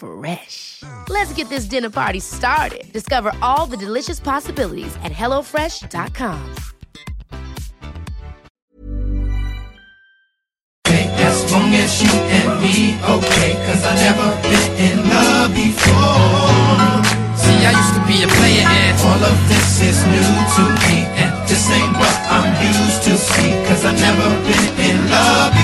Fresh. Let's get this dinner party started. Discover all the delicious possibilities at hellofresh.com. As long as you and me, okay, cause I never been in love before. See, I used to be a player and all of this is new to me. And this ain't what I'm used to see, cause I never been in love before.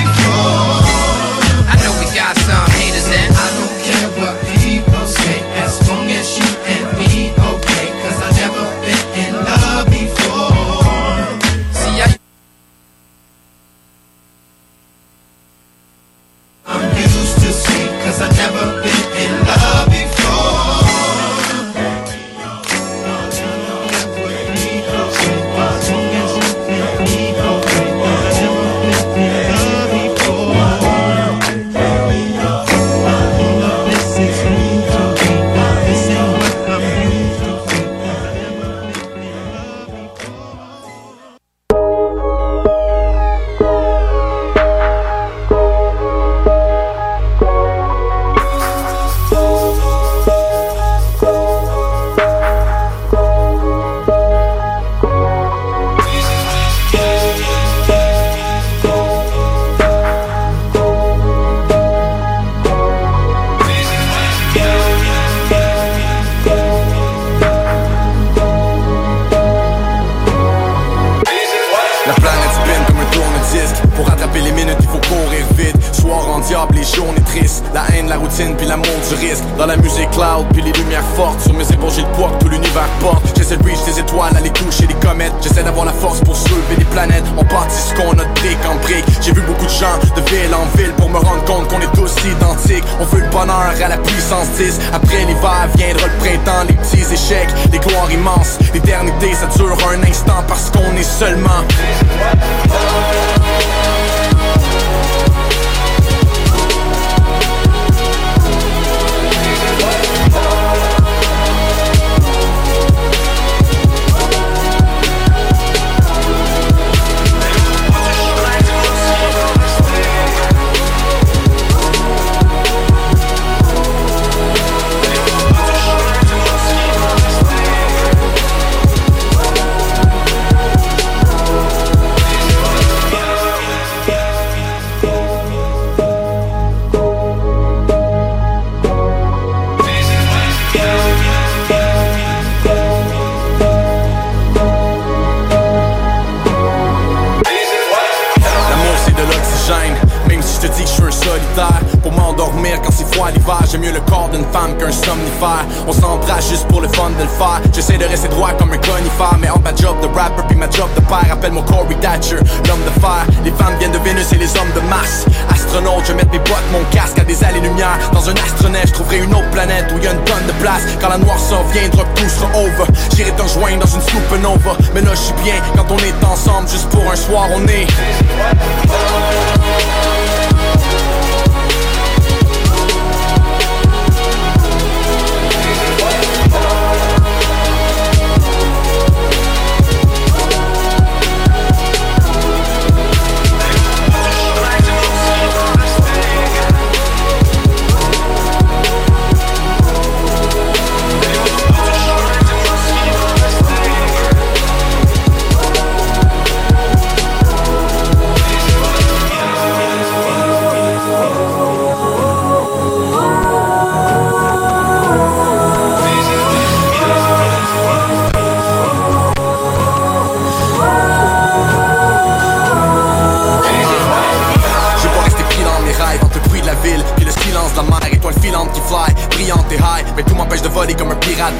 Pour m'endormir quand c'est froid l'hiver. J'aime mieux le corps d'une femme qu'un somnifère. On s'embrasse juste pour le fun de le faire. J'essaie de rester droit comme un conifère Mais entre ma job de rapper puis ma job de père. Appelle-moi Corey Thatcher, l'homme de fer. Les femmes viennent de Vénus et les hommes de Mars. Astronaute, je mettre mes bottes, mon casque à des années-lumière Dans un astronaute, je trouverai une autre planète où y a une tonne de place. Quand la noirceur viendra, tout sera over. J'irai te rejoindre dans une supernova. Mais là je suis bien quand on est ensemble Juste pour un soir on est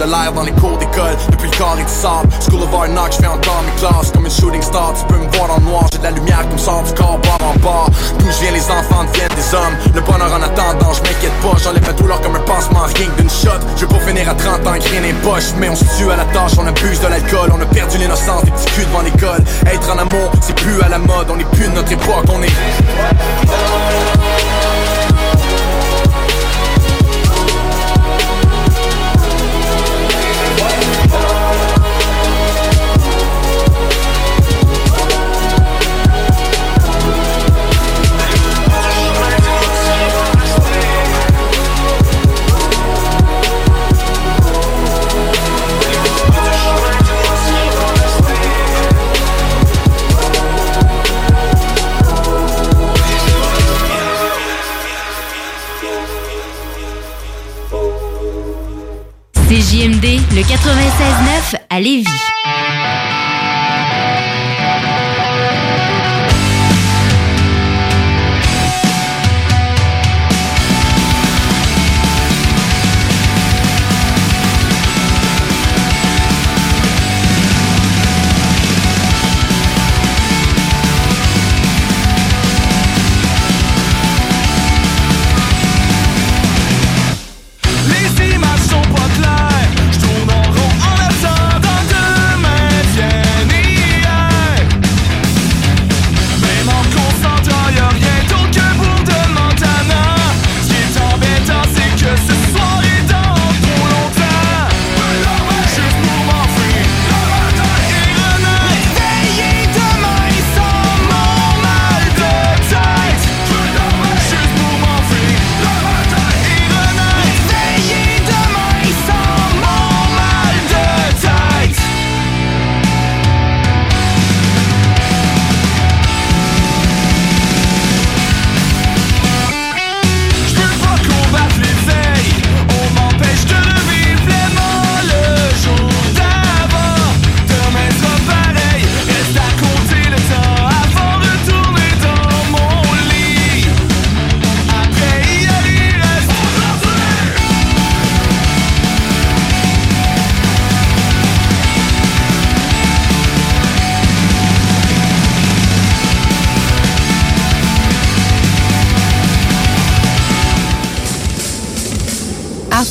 l'air dans les cours d'école. Depuis le corps et du sable, School of Hard Knocks, j'fais encore mes classes comme une shooting star. Tu peux me voir dans le noir, j'ai de la lumière qui me sort du corps bord en bord. D'où je viens, les enfants deviennent des hommes. Le bonheur en attendant, je m'inquiète pas, j'enlève la douleur comme un pansement, rien d'une shot. Je veux pas finir à 30 ans, rien n'est poche, mais on se tue à la tâche, on abuse de l'alcool, on a perdu l'innocence des petits culs devant l'école. Être en amour, c'est plus à la mode, on est plus de notre époque, on est. 96.9 à Lévis.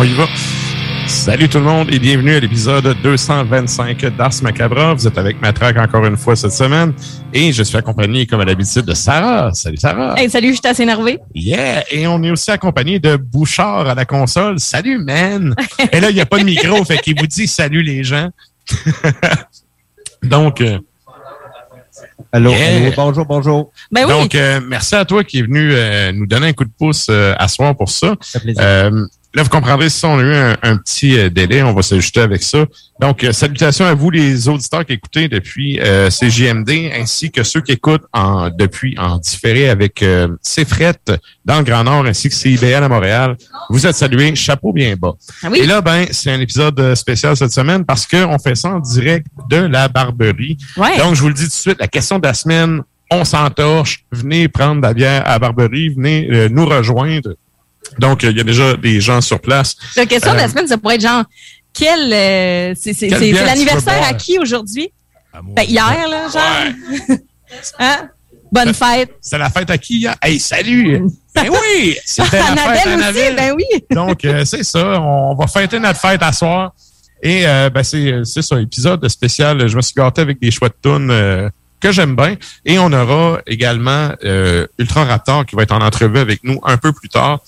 On y va. Salut tout le monde et bienvenue à l'épisode 225 d'Ars Macabra. Vous êtes avec Matraque encore une fois cette semaine et je suis accompagné comme à l'habitude de Sarah. Salut Sarah. Hey, salut, je suis assez énervé. Yeah! Et on est aussi accompagné de Bouchard à la console. Salut man! et là, il n'y a pas de micro, fait qu'il vous dit salut les gens. Donc, euh, Allô, Yeah. allô, bonjour, bonjour. Ben oui. donc euh, merci à toi qui est venu euh, nous donner un coup de pouce euh, à soir pour ça. Ça fait plaisir. Là, vous comprendrez si on a eu un, un petit euh, délai, on va s'ajuster avec ça. Donc, euh, salutations à vous, les auditeurs qui écoutez depuis euh, CJMD, ainsi que ceux qui écoutent en depuis en différé avec euh, CFRET dans le Grand Nord, ainsi que CIBL à Montréal. Vous êtes salués, chapeau bien bas. Ah oui? Et là, ben, c'est un épisode spécial cette semaine parce qu'on fait ça en direct de la Barberie. Ouais. Donc, je vous le dis tout de suite, la question de la semaine, on s'entorche, venez prendre de la bière à la Barberie, venez nous rejoindre. Donc, euh, il y a déjà des gens sur place. La question de la Euh, semaine, ça pourrait être genre, quel, euh, c'est l'anniversaire à qui aujourd'hui? Ben, hier, là, genre. hein? Bonne fête. C'est la fête à qui hier? Hey, salut! Ben oui! C'était la Annabelle fête à aussi, Annabelle. ben oui. Donc, euh, c'est ça. On va fêter notre fête à soir. Et euh, ben, c'est c'est ça, épisode spécial. Je me suis gâté avec des chouettes tunes euh, que j'aime bien. Et on aura également euh, Ultra Raptor qui va être en entrevue avec nous un peu plus tard.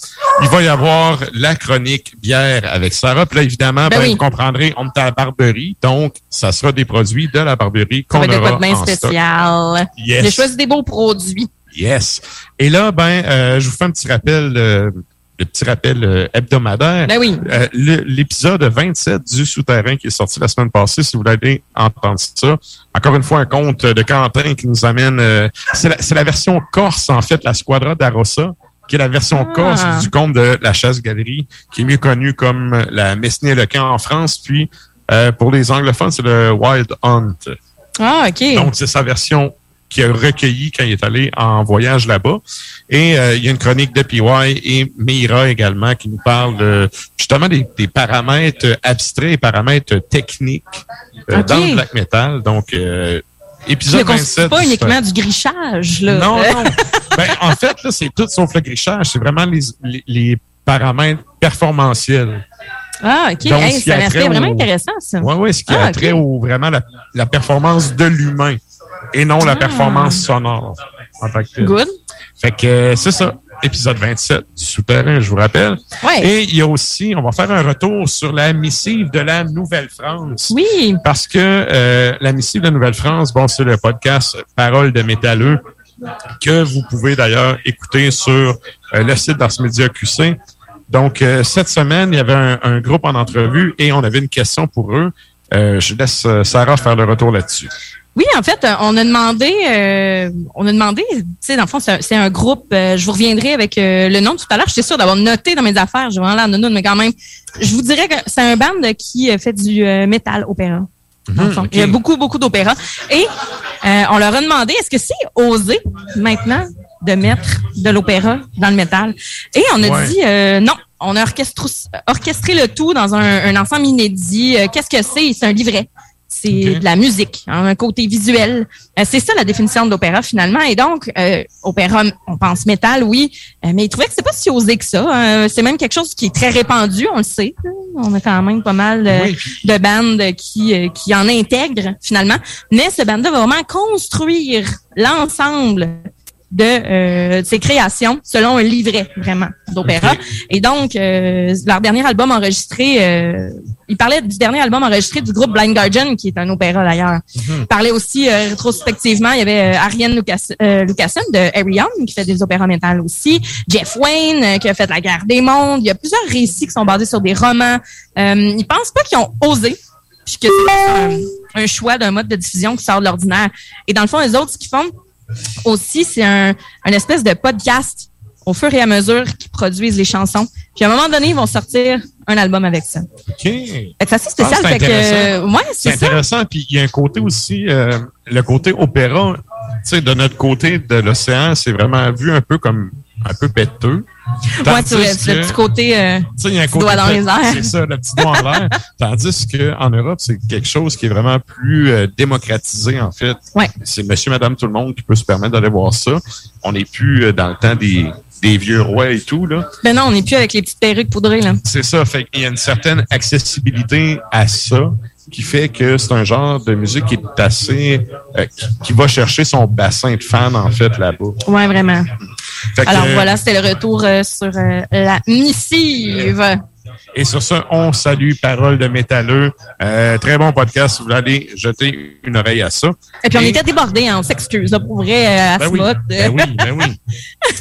Il va y avoir la chronique bière avec Sarah. Puis là, évidemment, Ben ben, oui. vous comprendrez, on est à la Barberie. Donc, ça sera des produits de la Barberie qu'on aura quoi de bien en stock. spécial. Yes. J'ai choisi des beaux produits. Yes. Et là, ben, euh, je vous fais un petit rappel, euh, le petit rappel euh, hebdomadaire. Ben oui. Euh, L'épisode 27 du Souterrain qui est sorti la semaine passée, si vous voulez entendre ça. Encore une fois, un conte de Quentin qui nous amène... euh, c'est la, version corse, en fait, la Squadra d'Arossa, qui est la version Ah. corse du conte de la chasse-galerie, qui est mieux connue comme la Mesnée le camp en France. Puis, pour les anglophones, c'est le Wild Hunt. Ah, OK. Donc, c'est sa version qu'il a recueillie quand il est allé en voyage là-bas. Et euh, il y a une chronique de PY et Meira également qui nous parle justement des, des paramètres abstraits et paramètres techniques euh, dans le black metal. Donc, euh, épisode constitue 27. pas uniquement du grichage, là. Non, non. ben, en fait, là, c'est tout sauf le grichage. C'est vraiment les, les, les paramètres performantiels. Ah, OK. Donc, Hey, c'est un aspect vraiment au- intéressant, ça. Oui, oui, ce qui Ah, a ok. trait au vraiment la, la performance de l'humain et non la Ah. performance sonore en tant que telle. Good. Fait que euh, c'est ça, épisode 27 du Souterrain, je vous rappelle. Ouais. Et il y a aussi, on va faire un retour sur la missive de la Nouvelle-France. Oui. Parce que euh, la missive de la Nouvelle-France, bon, c'est le podcast Parole de métalleux que vous pouvez d'ailleurs écouter sur euh, le site d'Ars Media QC. Donc, euh, cette semaine, il y avait un, un groupe en entrevue et on avait une question pour eux. Euh, je laisse Sarah faire le retour là-dessus. Oui, en fait, euh, on a demandé, euh, on a demandé, tu sais, dans le fond, c'est un, groupe. euh, je vous reviendrai avec euh, le nom tout à l'heure. J'étais sûre d'avoir noté dans mes affaires. J'ai vraiment la nounoune, mais quand même, je vous dirais que c'est un band qui euh, fait du métal opéra. dans le fond. ok. Il y a beaucoup, beaucoup d'opéra. Et euh, on leur a demandé, est-ce que c'est osé maintenant de mettre de l'opéra dans le métal? Et on a Ouais. dit euh, non. On a orchestré le tout dans un, un ensemble inédit. Qu'est-ce que c'est? C'est un livret. C'est de la musique, hein, un côté visuel. Euh, c'est ça la définition de l'opéra finalement. Et donc, euh, opéra, on pense métal, oui, euh, mais ils trouvaient que c'est pas si osé que ça. Euh, c'est même quelque chose qui est très répandu, on le sait. On a quand même pas mal Oui. de bandes qui, euh, qui en intègrent finalement. Mais ce band-là va vraiment construire l'ensemble de euh, ses créations selon un livret vraiment d'opéra. Et donc, euh, leur dernier album enregistré, euh, il parlait du dernier album enregistré du groupe Blind Guardian, qui est un opéra d'ailleurs. Il parlait aussi euh, rétrospectivement, il y avait euh, Ariane Lucas, euh, Lucassen de Harry Young, qui fait des opéras métal aussi, Jeff Wayne, euh, qui a fait La guerre des mondes. Il y a plusieurs récits qui sont basés sur des romans. Euh, ils pensent pas qu'ils ont osé, puis que c'est un, un choix d'un mode de diffusion qui sort de l'ordinaire. Et dans le fond, les autres, ce qu'ils font aussi, c'est un, un espèce de podcast au fur et à mesure qu'ils produisent les chansons. Puis à un moment donné, ils vont sortir un album avec ça. OK. Fait que c'est assez spécial. Ah, c'est fait que, intéressant. ouais, C'est c'est ça. intéressant. Puis il y a un côté aussi, euh, le côté opéra, tu sais, de notre côté de l'océan, c'est vraiment vu un peu comme un peu péteux. Ouais, tu vois, c'est le que- petit côté euh, Tu sais, il y a un petit côté doigt dans les airs. C'est ça, le petit doigt en l'air. Tandis qu'en Europe, c'est quelque chose qui est vraiment plus euh, démocratisé, en fait. Ouais. C'est monsieur, madame, tout le monde qui peut se permettre d'aller voir ça. On n'est plus euh, dans le temps des, des vieux rois et tout, là. Ben non, on n'est plus avec les petites perruques poudrées, là. C'est ça. Fait qu'il y a une certaine accessibilité à ça qui fait que c'est un genre de musique qui est assez... euh, qui, qui va chercher son bassin de fans, en fait, là-bas. Ouais, vraiment. Que, Alors voilà, c'était le retour euh, sur euh, la missive. Et sur ça, on salue Parole de métalleux. Euh, très bon podcast. Si vous voulez aller jeter une oreille à ça. Et puis on était débordés, hein, on s'excuse, pour vrai, euh, à Ben ce oui, mode. ben oui, ben oui.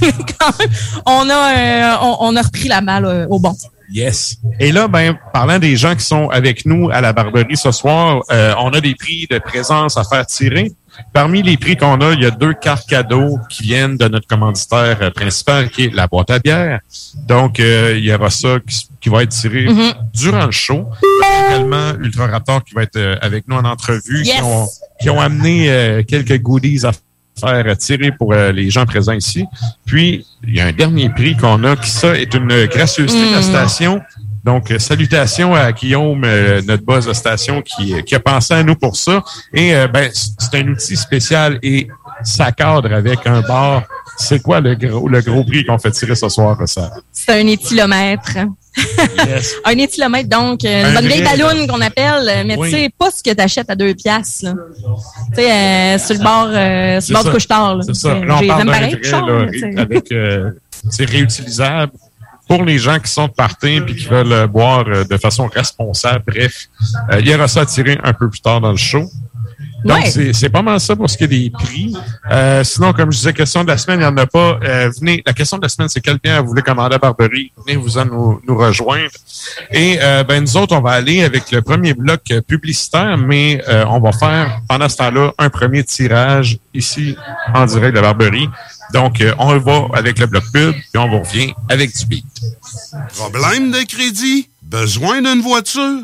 Quand même, on a, euh, on, on a repris la balle euh, au bon. Yes. Et là, ben, parlant des gens qui sont avec nous à la Barberie ce soir, euh, on a des prix de présence à faire tirer. Parmi les prix qu'on a, il y a deux cartes cadeaux qui viennent de notre commanditaire euh, principal, qui est la boîte à bière. Donc, euh, il y aura ça qui, qui va être tiré Mhm. durant le show. Également, Ultra Raptor qui va être euh, avec nous en entrevue, Yes! qui, ont, qui ont amené euh, quelques goodies à faire tirer pour euh, les gens présents ici. Puis, il y a un dernier prix qu'on a, qui ça est une gracieuseté de la Mm. station. Donc, euh, salutations à Guillaume, euh, notre boss de station, qui, qui a pensé à nous pour ça. Et ben, c'est un outil spécial et ça cadre avec un bar. C'est quoi le gros, le gros prix qu'on fait tirer ce soir, ça? C'est un éthylomètre. Yes. un éthylomètre, donc, euh, Un une bonne vieille vrai, ballonne qu'on appelle, euh, mais Oui. tu sais, pas ce que tu achètes à deux piastres. Tu sais, euh, sur le bord, euh, sur le bord du couche-tard. C'est ça. Là, on parle d'un vrai, là, avec, euh, c'est réutilisable pour les gens qui sont de partir puis qui veulent boire de façon responsable. Bref, il y aura ça à tirer un peu plus tard dans le show. Donc, Ouais. c'est- pas mal ça pour ce qui est des prix. Euh, sinon, comme je disais, question de la semaine, il n'y en a pas. Euh, venez, la question de la semaine, c'est quel bien vous voulez commander à Barberie? Venez vous en nous, nous rejoindre. Et euh, ben, nous autres, on va aller avec le premier bloc publicitaire, mais euh, on va faire pendant ce temps-là un premier tirage ici en direct de Barberie. Donc, euh, on va avec le bloc pub, puis on vous revient avec du beat. Problème de crédit? Besoin d'une voiture?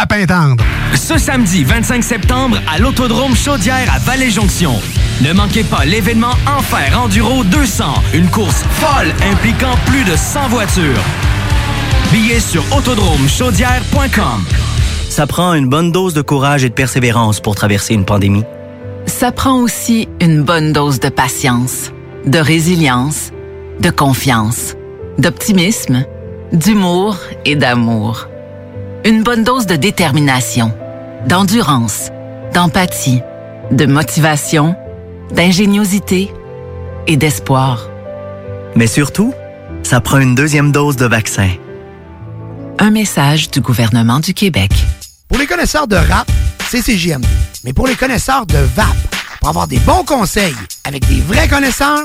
à Pintendre. Ce samedi 25 septembre à l'Autodrome Chaudière à Vallée-Jonction. Ne manquez pas l'événement Enfer Enduro 200, une course folle impliquant plus de 100 voitures. Billets sur autodromechaudière.com. Ça prend une bonne dose de courage et de persévérance pour traverser une pandémie. Ça prend aussi une bonne dose de patience, de résilience, de confiance, d'optimisme, d'humour et d'amour. Une bonne dose de détermination, d'endurance, d'empathie, de motivation, d'ingéniosité et d'espoir. Mais surtout, ça prend une deuxième dose de vaccin. Un message du gouvernement du Québec. Pour les connaisseurs de rap, c'est CJMD. Mais pour les connaisseurs de VAP, pour avoir des bons conseils avec des vrais connaisseurs,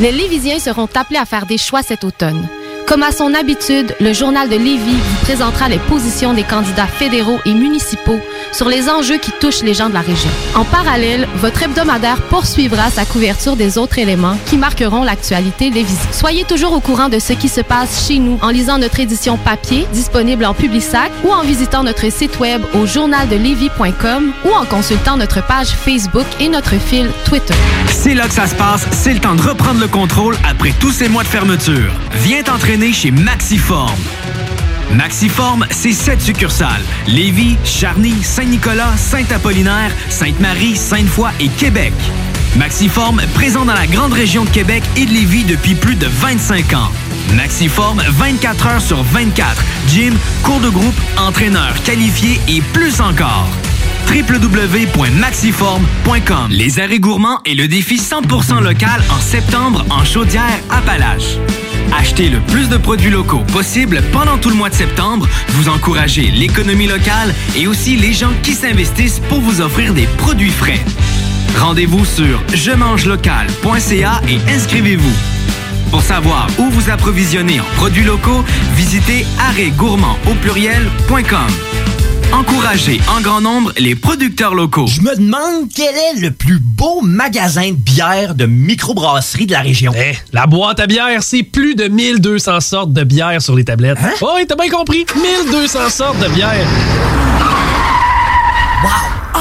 Les Lévisiens seront appelés à faire des choix cet automne. Comme à son habitude, le journal de Lévis vous présentera les positions des candidats fédéraux et municipaux sur les enjeux qui touchent les gens de la région. En parallèle, votre hebdomadaire poursuivra sa couverture des autres éléments qui marqueront l'actualité lévisienne. Soyez toujours au courant de ce qui se passe chez nous en lisant notre édition papier disponible en Publisac ou en visitant notre site web au journaldelévis.com ou en consultant notre page Facebook et notre fil Twitter. C'est là que ça se passe, c'est le temps de reprendre le contrôle après tous ces mois de fermeture. Viens t'entraîner chez Maxiform. Maxiform, c'est sept succursales. Lévis, Charny, Saint-Nicolas, Saint-Apollinaire, Sainte-Marie, Sainte-Foy et Québec. Maxiform, présent dans la grande région de Québec et de Lévis depuis plus de 25 ans. Maxiform, 24 heures sur 24. Gym, cours de groupe, entraîneur qualifié et plus encore www.maxiform.com Les arrêts gourmands et le défi 100% local en septembre en Chaudière-Appalaches. Achetez le plus de produits locaux possible pendant tout le mois de septembre. Vous encouragez l'économie locale et aussi les gens qui s'investissent pour vous offrir des produits frais. Rendez-vous sur je mange local.ca et inscrivez-vous. Pour savoir où vous approvisionner en produits locaux, visitez arrêtgourmand au pluriel.com. Encouragez en grand nombre les producteurs locaux. Je me demande quel est le plus beau magasin de bière de microbrasserie de la région. Eh, la boîte à bière, c'est plus de 1200 sortes de bière sur les tablettes. Hein? Oh, oui, t'as bien compris. 1200 sortes de bière. Wow!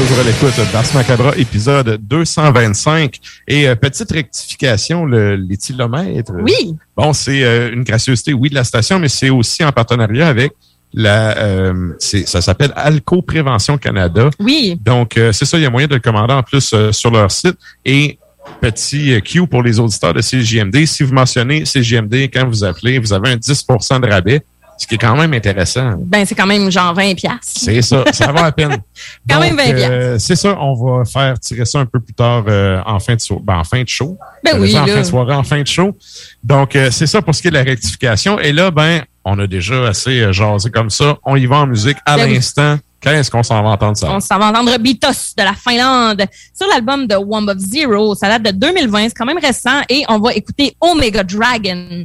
Toujours à l'écoute d'Ars Macabra, épisode 225. Et euh, petite rectification, le, les kilomètres. Oui. Bon, c'est euh, une gracieuseté, oui, de la station, mais c'est aussi en partenariat avec la, euh, ça s'appelle Alco Prévention Canada. Oui. Donc, euh, c'est ça, il y a moyen de le commander en plus euh, sur leur site. Et petit euh, Q pour les auditeurs de CGMD, si vous mentionnez CGMD quand vous appelez, vous avez un 10 de rabais, ce qui est quand même intéressant. Ben, c'est quand même genre 20 piastres. C'est ça, ça va à peine. Quand même 20 euh, C'est ça, on va faire tirer ça un peu plus tard euh, en fin de so- ben, en fin de show. Ben oui, en fin de soirée, en fin de show. Donc, euh, c'est ça pour ce qui est de la rectification. Et là, ben, on a déjà assez euh, jasé comme ça. On y va en musique à Ben oui. l'instant. Qu'est-ce qu'on s'en va entendre ça? On s'en va entendre Beatos de la Finlande sur l'album de Womb of Zero. Ça date de 2020, c'est quand même récent. Et on va écouter Omega Dragon.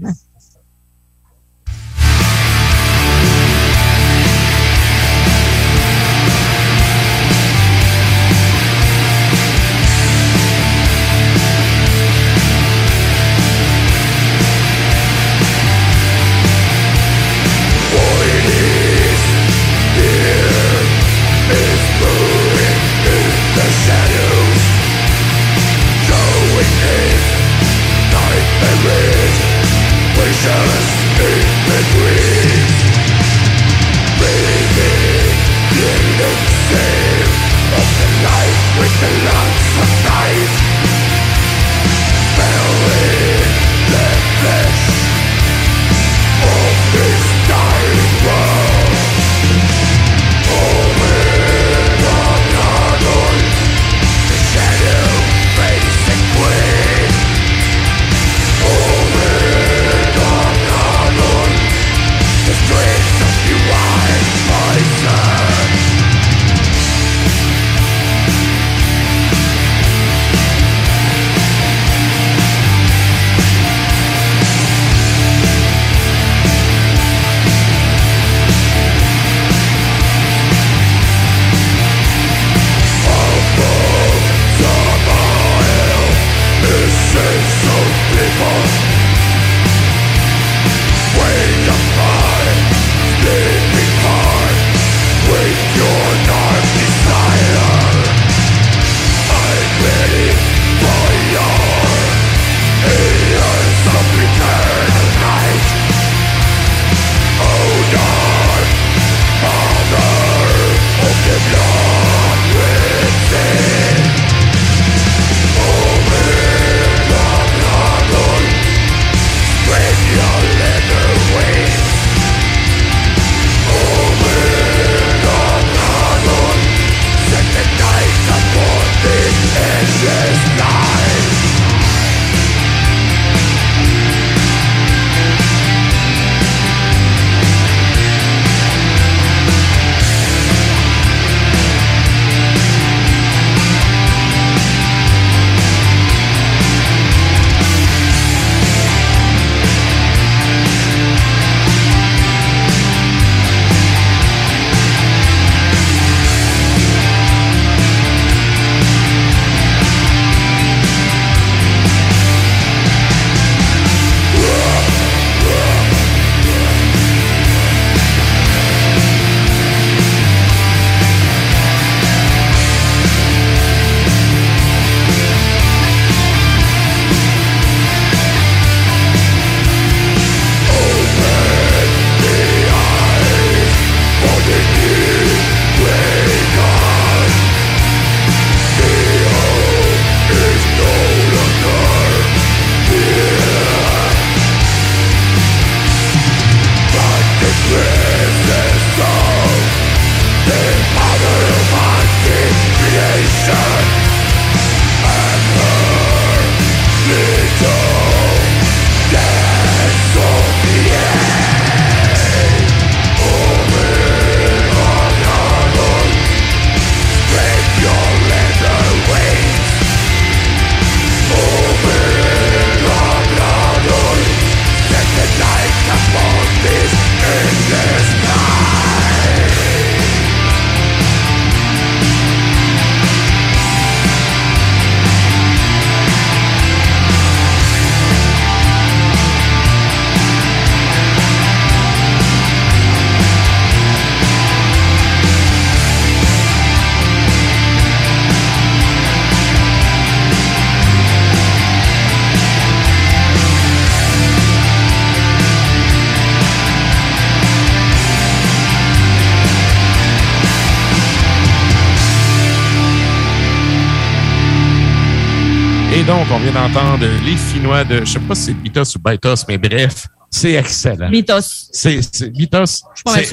D'entendre Les Finnois de, je sais pas si c'est Bitos ou Baitos, mais bref, c'est excellent. Bitos. C'est, c'est, Bitos,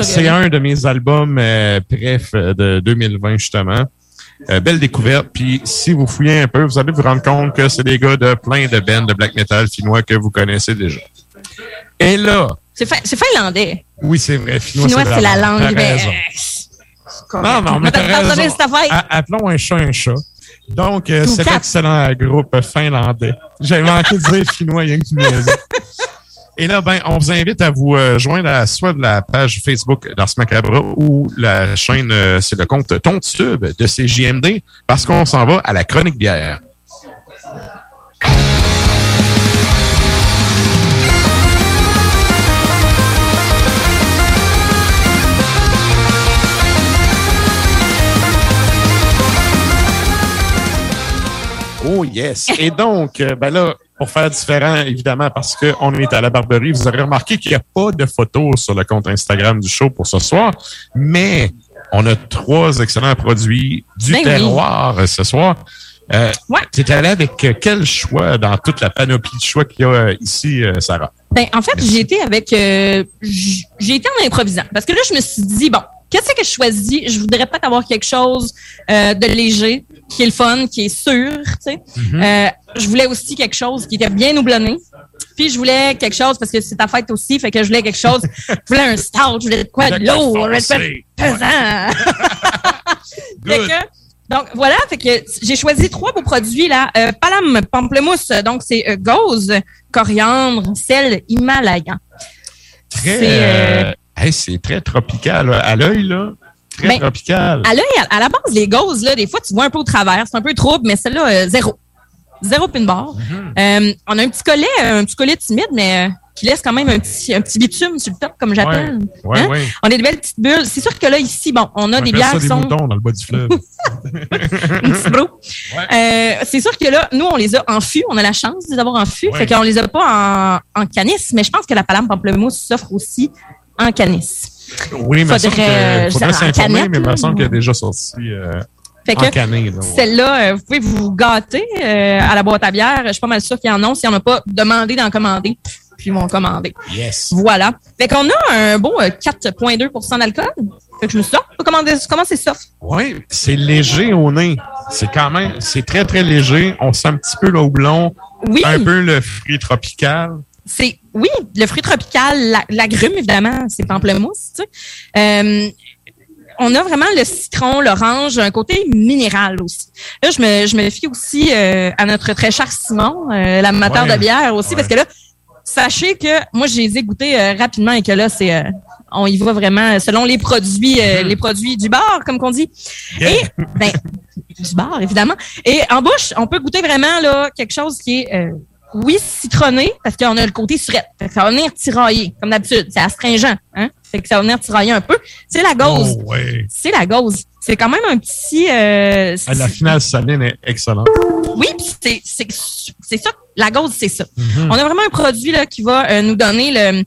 c'est, un de mes albums, euh, bref, euh, de 2020, justement. Euh, belle découverte. Puis, si vous fouillez un peu, vous allez vous rendre compte que c'est des gars de plein de bands de black metal finnois que vous connaissez déjà. Et là, C'est fin- c'est finlandais. oui, c'est vrai, finnois, Finnois, c'est la langue. Mais-. Non, non, mais T'as t'as raison. Appelons un chat un chat. Donc, euh, cet excellent groupe finlandais. J'avais manqué de dire finnois, me l'a dit. Et là, ben, on vous invite à vous euh, joindre à soit de la page Facebook d'Ars Macabre ou la chaîne, euh, c'est le compte Tontube de CJMD, parce qu'on s'en va à la chronique bière. Oh yes. Et donc, euh, ben là, pour faire différent, évidemment, parce qu'on est à la Barberie, vous aurez remarqué qu'il n'y a pas de photos sur le compte Instagram du show pour ce soir, mais on a trois excellents produits du Ben terroir euh, ce soir. Euh, Tu es allé avec euh, quel choix dans toute la panoplie de choix qu'il y a euh, ici, Sarah? Ben, en fait, j'ai été avec. j'ai été en improvisant. Parce que là, je me suis dit, bon, qu'est-ce que je choisis? Je voudrais peut-être avoir quelque chose de léger, qui est le fun, qui est sûr, tu sais. Mhm. Euh, je voulais aussi quelque chose qui était bien houblonné. Puis je voulais quelque chose, parce que c'est ta fête aussi, fait que je voulais quelque chose. je voulais un stout, je voulais de quoi de lourd, je voulais de quoi de foncé. pesant. Fait que, donc voilà, fait que j'ai choisi trois beaux produits là. Euh, Palam pamplemousse, donc c'est euh, gauze, coriandre, sel, himalayan. Très, C'est, euh, hey, très tropical à l'œil, là. Très Ben. À l'œil, à, à la base, les gauzes, là, des fois, tu vois un peu au travers, c'est un peu trouble, mais celle-là, euh, zéro. Zéro pin bar. Euh, on a un petit collet, un petit collet timide, mais euh, qui laisse quand même un petit, un petit bitume sur le top, comme j'appelle. Ouais, Hein? ouais. On a des belles petites bulles. C'est sûr que là, ici, bon, on a On des bières ça qui des sont... moutons dans le bas du fleuve. un petit bro. Euh, c'est sûr que là, nous, on les a en fût. On a la chance de les avoir en fût. Fait qu'on les a pas en, en canis, mais je pense que la palame pamplemousse s'offre aussi en canis. Oui, mais Faudrait, euh, faudrait s'informer, mais il me semble qu'il y a déjà sorti euh, Fait en que. Celle-là, euh, vous pouvez vous gâter euh, à la boîte à bière. Je suis pas mal sûre qu'il y en a. S'il n'y en a pas, demandez d'en commander. Puis ils vont commander. Yes. Voilà. Fait qu'on a un beau euh, 4,2 d'alcool. Fait que je me suis dit, peut commander, commencer ça? Oui, c'est léger au nez. C'est quand même, c'est très, très léger. On sent un petit peu le houblon, Oui. un peu le fruit tropical. C'est, oui, le fruit tropical, la- l'agrume, évidemment, c'est pamplemousse, tu sais. Euh, on a vraiment le citron, l'orange, un côté minéral aussi. Là, je me, je me fie aussi euh, à notre très cher Simon, euh, l'amateur Ouais. de bière aussi, Ouais. parce que là, sachez que moi, je les ai goûtés euh, rapidement et que là, c'est euh, on y va vraiment selon les produits, euh, les produits du bar, comme qu'on dit. Et ben, du bar, évidemment. Et en bouche, on peut goûter vraiment là quelque chose qui est euh, oui, citronné, parce qu'on a le côté surette. Fait que ça va venir tirailler, comme d'habitude. C'est astringent, hein? Fait que ça va venir tirailler un peu. C'est la gauze. Oh, ouais. C'est la gauze. C'est quand même un petit... euh, Ah, La finale saline est excellente. oui, c'est c'est c'est ça. La gauze, c'est ça. Mhm. On a vraiment un produit là qui va euh, nous donner le,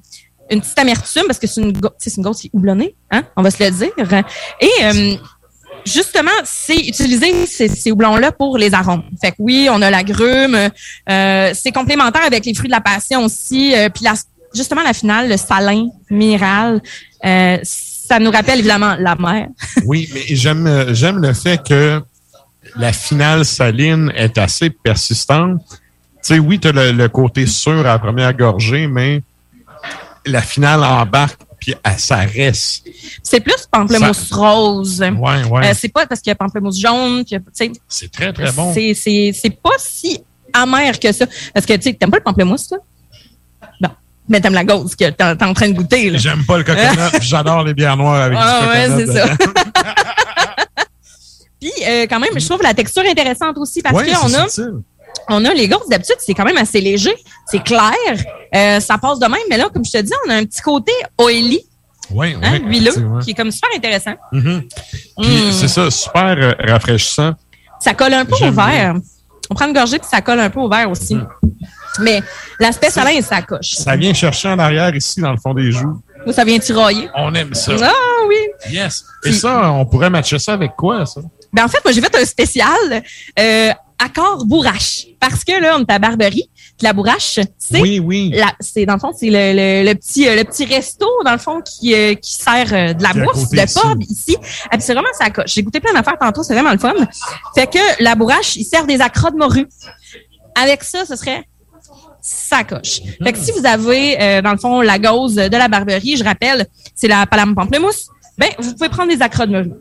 une petite amertume parce que c'est une, une gauze qui est houblonnée, hein? On va se le dire. Et euh, justement, c'est utiliser ces, ces houblons-là pour les arômes. Fait que oui, on a l'agrume. Euh, c'est complémentaire avec les fruits de la passion aussi. euh, puis la- justement, la finale, le salin minéral, euh, ça nous rappelle évidemment la mer. Oui, mais j'aime euh, j'aime le fait que la finale saline est assez persistante. Tu sais, oui, tu as le, le côté sûr à la première gorgée, mais la finale embarque, puis elle- ça reste. C'est plus pamplemousse rose. Ouais, ouais. Euh, c'est pas parce qu'il y a pamplemousse jaune. C'est très, très bon. C'est, c'est, c'est pas si amer que ça. Parce que, tu sais, t'aimes pas le pamplemousse, toi? Non. Mais t'aimes la gauze que t'es, en train de goûter, là. J'aime pas le coconut, puis j'adore les bières noires avec Ah, du ouais, coconut. c'est ça. Puis, euh, quand même, je trouve la texture intéressante aussi parce Ouais, qu'on a, subtil. On a les gauzes d'habitude, c'est quand même assez léger. C'est clair. Euh, ça passe de même. Mais là, comme je te dis, on a un petit côté oily, Oui, hein, oui. huileux, qui est comme super intéressant. Mhm. Puis Mm. c'est ça, super euh, rafraîchissant. Ça colle un peu au verre. On prend une gorgée puis ça colle un peu au verre aussi. Mais l'aspect salin, ça coche. Ça vient chercher en arrière ici, dans le fond des joues. Ou ça vient tirailler. On aime ça. Ah oui. Yes. Et ça, on pourrait matcher ça avec quoi, ça? Ben en fait, moi j'ai fait un spécial euh, accord bourrache. Parce que là, on est à Barberie. Puis la bourrache, c'est Oui, oui. c'est dans le fond, c'est le, le, le petit euh, le petit resto dans le fond qui euh, qui sert euh, de la bourse, de pub ici. C'est vraiment ça coche. J'ai goûté plein d'affaires tantôt, c'est vraiment le fun. Fait que la bourrache, ils servent des accras de morue. Avec ça, ce serait ça coche. Fait que si vous avez, euh, dans le fond, la gauze de la barberie, je rappelle, c'est la palame pamplemousse, ben, vous pouvez prendre des accras de morue.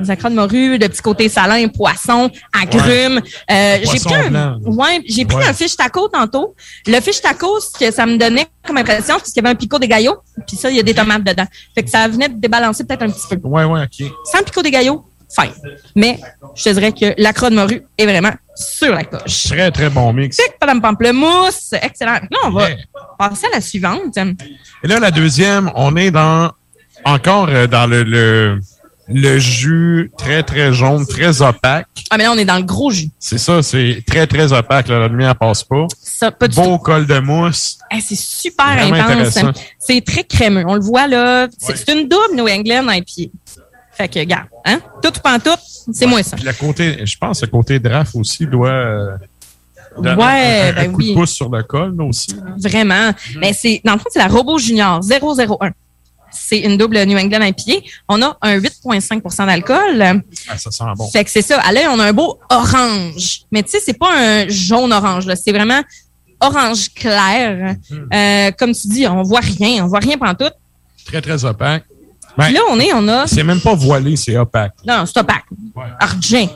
Des accras de morue, de petits côtés salins, poisson, agrumes. Euh, j'ai pris un, ouais, j'ai pris Ouais. un fish taco tantôt. Le fish taco, ce que ça me donnait comme impression, c'est qu'il y avait un picot des gaillots, puis ça, il y a des tomates dedans. Fait que ça venait de débalancer peut-être un petit peu. Ouais, ouais, OK. Sans picot des gaillots, fine. Mais je te dirais que l'acra de morue est vraiment sur la coche. Très, très bon mix. Tic, padam pamplemousse, excellent. Là, on va passer à la suivante. Et là, la deuxième, on est dans encore euh, dans le, le, le jus très, très jaune, très opaque. Ah, mais là, on est dans le gros jus. C'est ça, c'est très, très opaque. là, la lumière passe pas. Ça, pas du Beau col de mousse. Hey, c'est super Vraiment intense. C'est très crémeux. On le voit là. C'est une double New England à pied. Fait que, regarde, hein? Tout ou pas tout, c'est moins ça. Puis le côté, je pense, le côté draft aussi doit. euh, Ouais, un, un ben coup oui. de pouce sur le col, là, aussi. Vraiment. Mais c'est, dans le fond, c'est la Robo Junior 001. C'est une double New England à pied. On a un 8,5% d'alcool. Ah, ça sent bon. Fait que c'est ça. À l'œil, on a un beau orange. Mais tu sais, c'est pas un jaune-orange. C'est vraiment orange clair. Mhm. Euh, comme tu dis, on voit rien. On voit rien pantoute. Très, très opaque. Ben, Puis là, on est, on a... C'est même pas voilé, c'est opaque. Non, c'est opaque. Argent.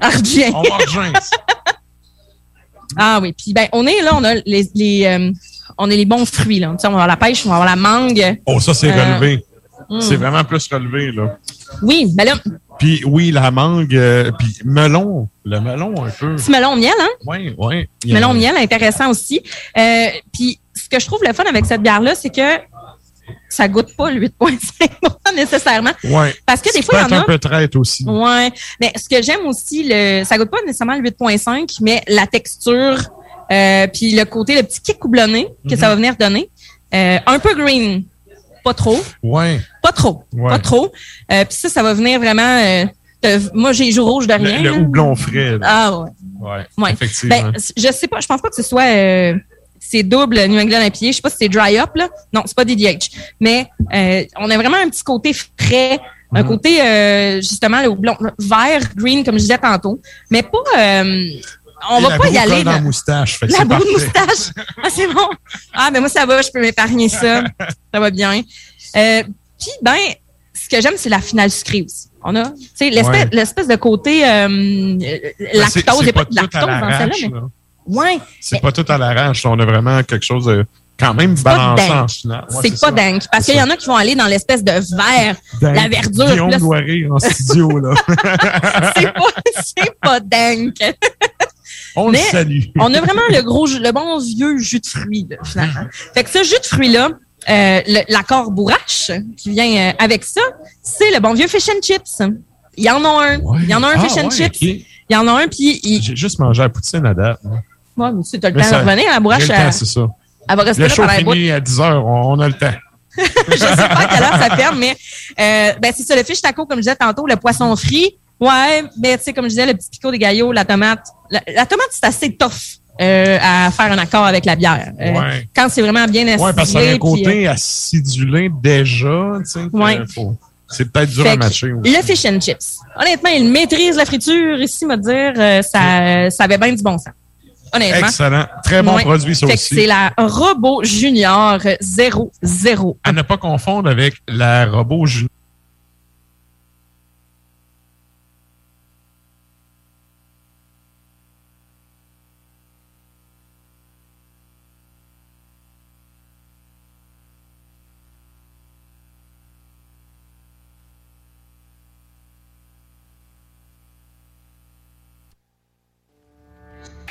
Argent. On va argent. ah oui. Puis ben, on est là, on a les... les euh, on a les bons fruits, là. Tu sais, on va avoir la pêche, on va avoir la mangue. Oh, ça, c'est Euh, relevé. hmm. C'est vraiment plus relevé, là. Oui, ben là, Puis oui, la mangue, euh, puis melon. Le melon, un peu. petit melon au miel, hein? Oui, oui. Melon au miel, intéressant aussi. Euh, puis, ce que je trouve le fun avec cette bière-là, c'est que ça goûte pas le 8,5 nécessairement. Ouais. Parce que des fois, il y en a. un peu traite aussi. Ouais. Mais ce que j'aime aussi, le, ça goûte pas nécessairement le 8.5, mais la texture, euh, puis le côté, le petit kick houblonné que Mhm. ça va venir donner. Euh, un peu green. Pas trop. Ouais. Pas trop. Ouais. Pas trop. Euh, puis ça, ça va venir vraiment. moi, j'ai les joues rouges de rien. Le, houblon frais. là. Ah ouais. Ouais, Ouais. effectivement. Ben, je sais pas, je pense pas que ce soit c'est double New England IPA. Je sais pas si c'est dry up là. Non, c'est pas DDH. Mais on a vraiment un petit côté frais, un Mhm. côté euh, justement le blond, vert, green comme je disais tantôt, mais pas euh, on va pas y aller la moustache. La c'est boue de parfait. moustache. Ah, c'est bon. Ah, ben moi, ça va, je peux m'épargner ça. Ça va bien. Euh, Puis, ben, ce que j'aime, c'est la finale sucrée aussi. On a, tu sais, l'espèce l'espèce de côté euh, euh, Ben, c'est- lactose. c'est pas de lactose dans celle-là, mais... Ouais. C'est pas tout à l'arrache. On a vraiment quelque chose de quand même balancé en finale. C'est pas dingue. Parce qu'il y en a qui vont aller dans l'espèce de vert, Dingue. la verdure. Guillaume rire en studio, là. c'est pas, c'est pas dingue. On Mais le salue. on a vraiment le gros, le bon vieux jus de fruits, là, finalement. Fait que ce jus de fruits-là, euh, l'accord bourrache qui vient euh, avec ça, c'est le bon vieux fish and chips. Il y en a un. Il y en a un Ah, fish and ouais, chips. Il y en a un, puis il... J'ai juste mangé la poutine à date. moi. Ouais, mais tu le Mais temps ça- de revenir. La bourrache, le c'est ça. elle va rester Le là show finit à 10 heures. On, a le temps. je sais pas à quelle heure ça ferme, mais euh, ben, c'est ça, le fish taco, comme je disais tantôt, le poisson frit. Ouais, mais tu sais, comme je disais, le petit picot des gaillots, la tomate. La, la tomate, c'est assez tough euh, à faire un accord avec la bière. Euh, Ouais. Quand c'est vraiment bien acidulé. Ouais, parce que ça a un puis, côté acidulé déjà. tu sais, que Ouais. faut- C'est peut-être dur Fait à matcher. aussi. Le fish and chips. Honnêtement, il maîtrise la friture ici, me dire, euh, ça, ça avait bien du bon sens. Honnêtement. Excellent. Très bon Ouais. produit, ça Fait aussi. c'est la Robot Junior 00. À ne pas confondre avec la robot junior.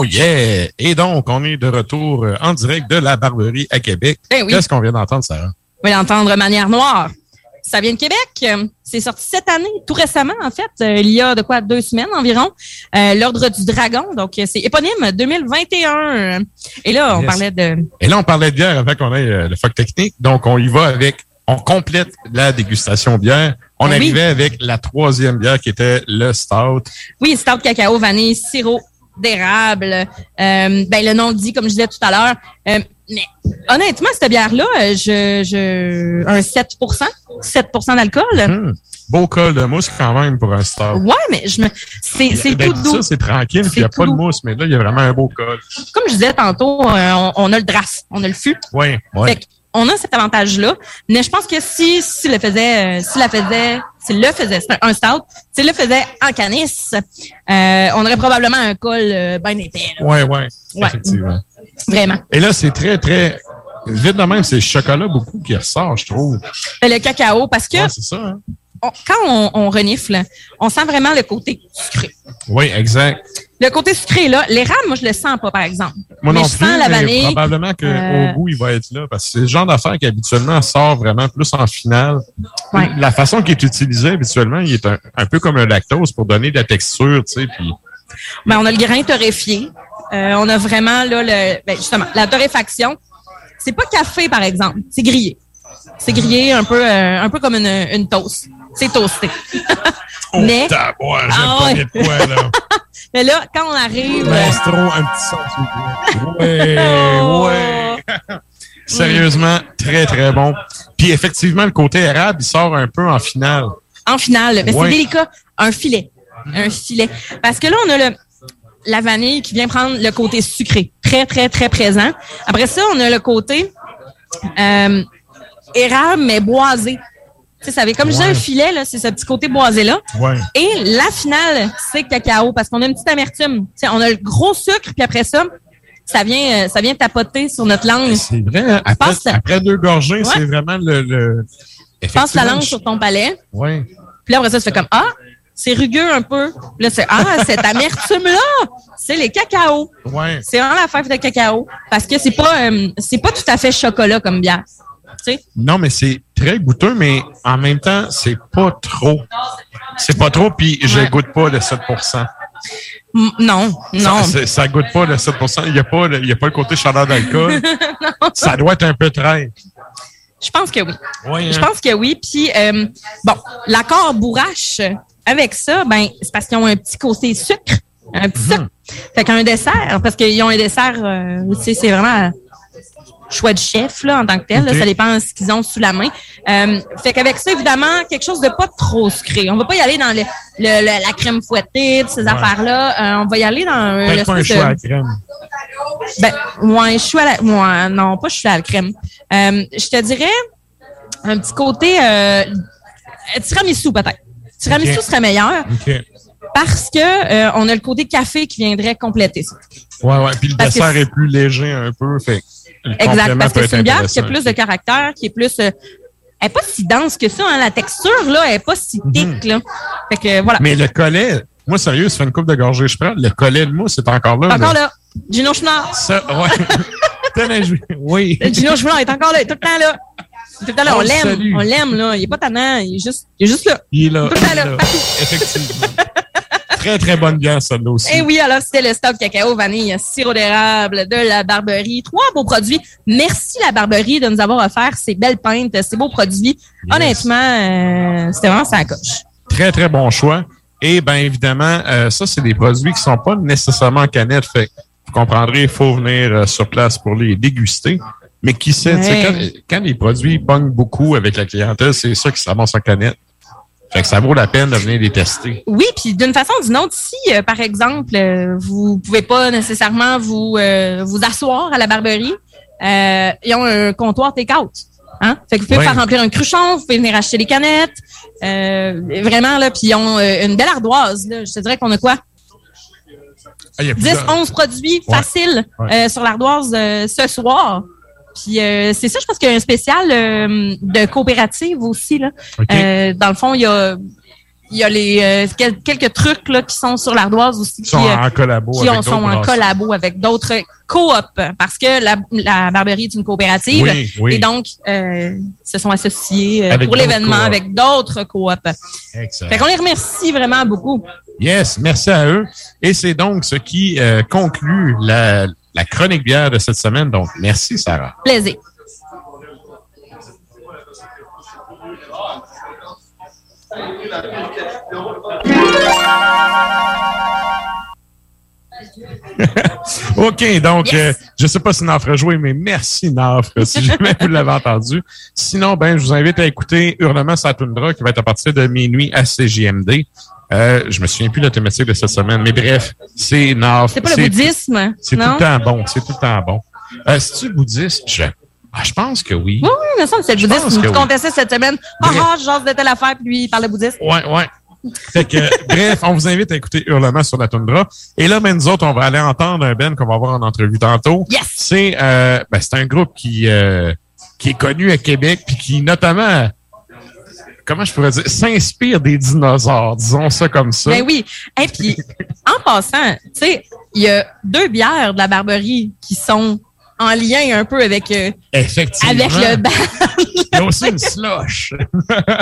Oh yeah! Et donc, on est de retour euh, en direct de la Barberie à Québec. Ben oui. Qu'est-ce qu'on vient d'entendre, Sarah? On va l'entendre Manière Noire. Ça vient de Québec. C'est sorti cette année, tout récemment, en fait, euh, il y a de quoi deux semaines environ. Euh, L'Ordre du Dragon. Donc, c'est éponyme 2021. Et là, on Yes. parlait de. Et là, on parlait de bière avant qu'on ait le fuck technique. Donc, on y va avec, on complète la dégustation bière. On Ben oui. arrivait avec la troisième bière qui était le Stout. Oui, stout cacao, vanille, sirop d'érable. Euh, ben, le nom le dit, comme je disais tout à l'heure. Euh, mais honnêtement, cette bière-là, euh, je, je, un 7 7 d'alcool. Hmm. Beau col de mousse quand même pour un Stout. Ouais, mais je me, c'est, c'est tout D'habitude, doux. c'est tranquille, puis il n'y a pas de mousse, mais là, il y a vraiment un beau col. Comme je disais tantôt, on, on a le draft, on a le fût. Oui, oui. On a cet avantage-là. Mais je pense que si, si le faisait, euh, si la faisait, s'il le faisait, c'est un, stout, s'il le faisait en canisse, euh, on aurait probablement un col euh, bien épais. là. Oui, oui, Ouais. effectivement. Vraiment. Et là, c'est très, très... Vite de même, c'est le chocolat beaucoup qui ressort, je trouve. Euh, Le cacao, parce que Ouais, c'est ça, hein? on- quand on, on renifle, on sent vraiment le côté sucré. Oui, exact. Le côté sucré, là, l'érable, moi, je le sens pas, par exemple. Moi mais non je plus, sens la vanille. probablement qu'au Euh, goût, il va être là. Parce que c'est le genre d'affaire qui habituellement sort vraiment plus en finale. Ouais. La façon qui est utilisée habituellement, il est un, un peu comme un lactose pour donner de la texture, tu sais, puis Ben, on a le grain torréfié. Euh, on a vraiment là le ben, justement la torréfaction. C'est pas café par exemple, c'est grillé. C'est grillé un peu euh, un peu comme une, une toast. C'est toasté. Mais taboire, j'ai Ah pas ouais. mis de quoi, là. mais là quand on arrive euh, un petit son. Ouais, Oh. ouais. Sérieusement, très, très bon. Puis effectivement, le côté érable, il sort un peu en finale. en finale, mais Ouais. c'est délicat, un filet, un filet. Parce que là on a le la vanille qui vient prendre le côté sucré, très très très présent. Après ça, on a le côté euh, érable mais boisé. Tu sais, ça avait comme Ouais. un filet là, c'est ce petit côté boisé là. Ouais. Et la finale, c'est cacao parce qu'on a une petite amertume. Tu sais, on a le gros sucre puis après ça, ça vient euh, ça vient tapoter sur notre langue. C'est vrai, hein? après, deux gorgées, Ouais. c'est vraiment le... le... Passe la langue sur ton palais. Ouais. Puis là, après ça, tu fais comme Ah, c'est rugueux un peu. Là, c'est Ah, cette amertume-là, c'est les cacaos. Ouais. C'est vraiment la fève de cacao. Parce que c'est pas euh, c'est pas tout à fait chocolat comme bière. Non, mais c'est très goûteux, mais en même temps, c'est pas trop. C'est pas trop, puis je Ouais. goûte pas le 7 Mm, Non, non. Ça, ça goûte pas le 7% Il n'y a, pas le- y a pas le côté chaleur d'alcool. ça doit être un peu très. Je pense que oui. Oui, Je hein. pense que oui. Puis, euh, bon, l'accord bourrache, avec ça, ben, c'est parce qu'ils ont un petit côté sucre. Un petit Mhm. sucre. Fait qu'un dessert, parce qu'ils ont un dessert, euh, c'est vraiment choix de chef, là, en tant que tel. là. Ça dépend de ce qu'ils ont sous la main. Euh, fait qu'avec ça, évidemment, quelque chose de pas trop sucré. On va pas y aller dans le, le- le- la crème fouettée, toutes ces affaires-là. Euh, on va y aller dans euh, Peut-être pas un choix à de- la crème. ben, ouais, je suis à la, ouais, non, pas je suis à la crème. Euh, je te dirais un petit côté euh, tiramisu peut-être. Tiramisu serait meilleur parce que euh, on a le côté café qui viendrait compléter ça. Ouais, ouais. Puis le Parce dessert est plus léger un peu. Fait le Exact, parce que c'est une bière qui a plus de caractère, qui est plus euh, elle est pas si dense que ça, hein, la texture là, elle est pas si thick là. Fait que voilà. Mhm. Mais le collet, moi, sérieux, ça fait une coupe de gorgée. Je prends le collet de mousse, c'est encore là. Encore là, Gino Chouinard. Ça, ouais. Oui. Gino Chouinard est encore là, il est tout le temps là. Tout le temps là, On l'aime, on l'aime là, il est pas tannant, il est juste il est juste là. Il est là. Tout le temps là. Effectivement. Très, très bonne bière, celle-là aussi. Eh oui, alors c'était le stock cacao, vanille, sirop d'érable de la Barberie. Trois beaux produits. Merci la Barberie de nous avoir offert ces belles pintes, ces beaux produits. Honnêtement, euh, c'était vraiment ça coche. Très, très bon choix. Et bien évidemment, euh, ça, c'est des produits qui sont pas nécessairement en canette. Fait vous comprendrez, il faut venir euh, sur place pour les déguster. Mais qui sait, Ouais. quand les produits pognent beaucoup avec la clientèle, c'est ça qui s'avance en canette. Fait que ça vaut la peine de venir les tester. Oui, puis d'une façon ou d'une autre, si euh, par exemple euh, vous pouvez pas nécessairement vous euh, vous asseoir à la Barberie, euh, ils ont un comptoir take-out. Hein? Fait que vous pouvez faire remplir un cruchon, vous pouvez venir acheter les canettes. Euh, vraiment là, puis ils ont euh, une belle ardoise. Là. Je te dirais qu'on a quoi? Ah, il y a 10, plusieurs- 11 produits Ouais. faciles Ouais. euh, sur l'ardoise euh, ce soir. Puis euh, c'est ça, je pense qu'il y a un spécial euh, de coopérative aussi. Là. Euh, dans le fond, il y a il y a les quel- quelques trucs là, qui sont sur l'ardoise aussi. Sont qui, euh, en collabo Qui avec ont- sont en collabo avec d'autres coops. Parce que la, la Barberie est une coopérative. Oui, oui. Et donc, euh, se sont associés Avec pour l'événement avec d'autres coops. Excellent. Fait qu'on les remercie vraiment beaucoup. Yes, merci à eux. Et c'est donc ce qui euh, conclut la, la chronique bière de cette semaine. Donc, merci, Sarah. Plaisir. OK, donc, euh, je sais pas si Nafre a joué, mais merci, Nafre, si jamais vous l'avez entendu. Sinon, ben, je vous invite à écouter Hurlement Satundra, qui va être à partir de minuit à CJMD. Euh, je me souviens plus de la thématique de cette semaine, mais bref, c'est Nafre. C'est pas le bouddhisme, C'est tout le temps bon, c'est tout le temps bon. Euh, C'est-tu bouddhiste? Je, ah, je pense que oui. Oui, oui, il me semble que c'est le Tu oui. confessais cette semaine. Ah, ah, genre de telle affaire, puis lui, il parlait bouddhiste. Ouais, ouais. Fait que, bref, on vous invite à écouter Hurlement sur la toundra. Et là, ben, nous autres, on va aller entendre un Ben qu'on va voir en entrevue tantôt. Yes! C'est, euh, ben, c'est un groupe qui, euh, qui est connu à Québec, puis qui, notamment, comment je pourrais dire, s'inspire des dinosaures, disons ça comme ça. Ben oui. Et puis, en passant, tu sais, il y a deux bières de la Barberie qui sont en lien un peu avec, euh, Effectivement. avec le bar. Il y a aussi une slush.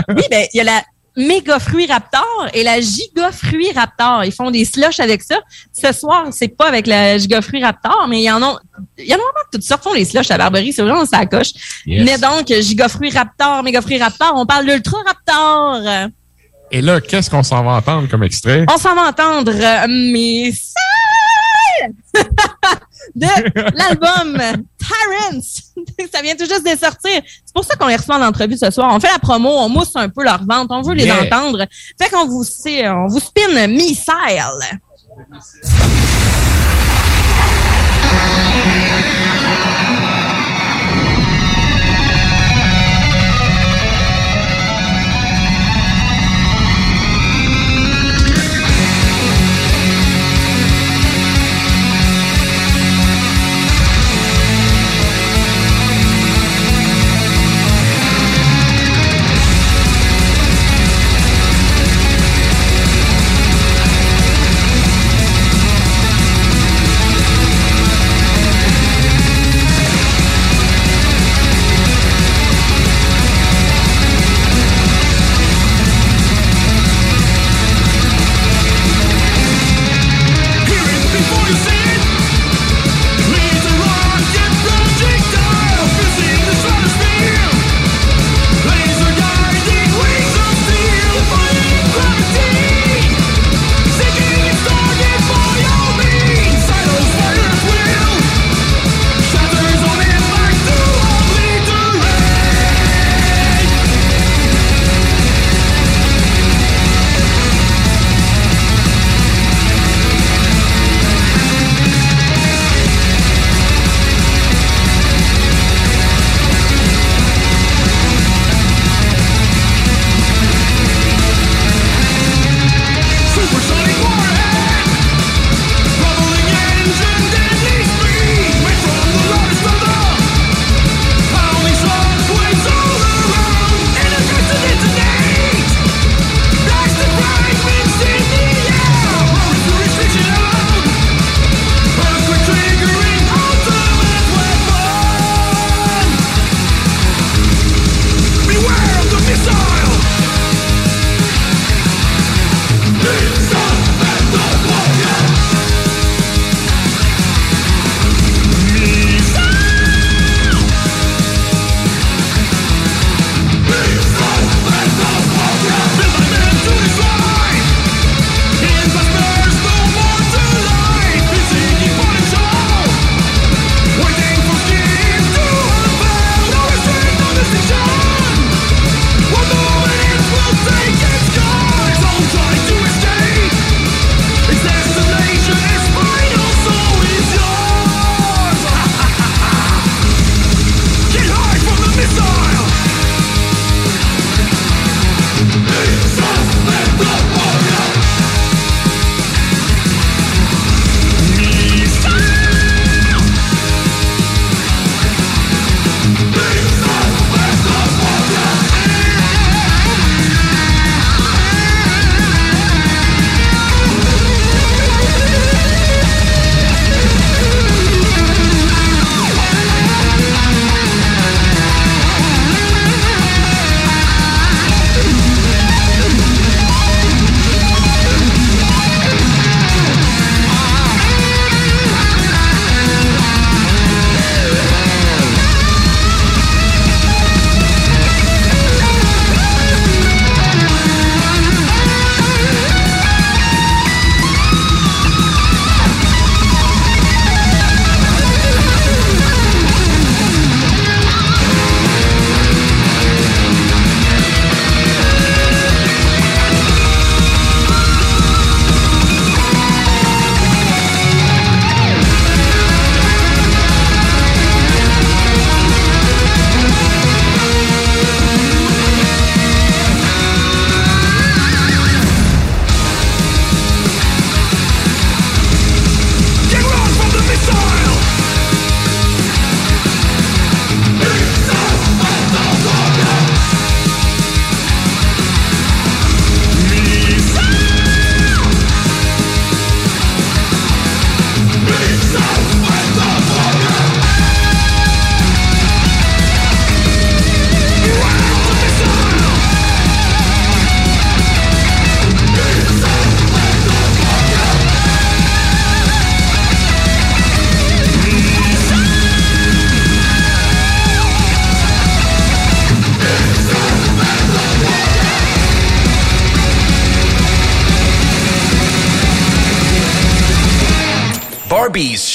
Oui, ben, il y a la méga fruit raptor et la giga fruit raptor. Ils font des slushs avec ça. Ce soir, c'est pas avec la giga fruit raptor, mais il y en a, il y en a vraiment toutes sortes. Font les slushs à Barberie. C'est vraiment ça coche. Yes. Mais donc, giga fruit raptor, méga fruit raptor, on parle d'ultra raptor. Et là, qu'est-ce qu'on s'en va entendre comme extrait? On s'en va entendre euh, mes de l'album Tyrants. ça vient tout juste de sortir. C'est pour ça qu'on les reçoit en entrevue ce soir. On fait la promo, on mousse un peu leur vente, on veut les Yeah. entendre. Fait qu'on vous, on vous spin Missile.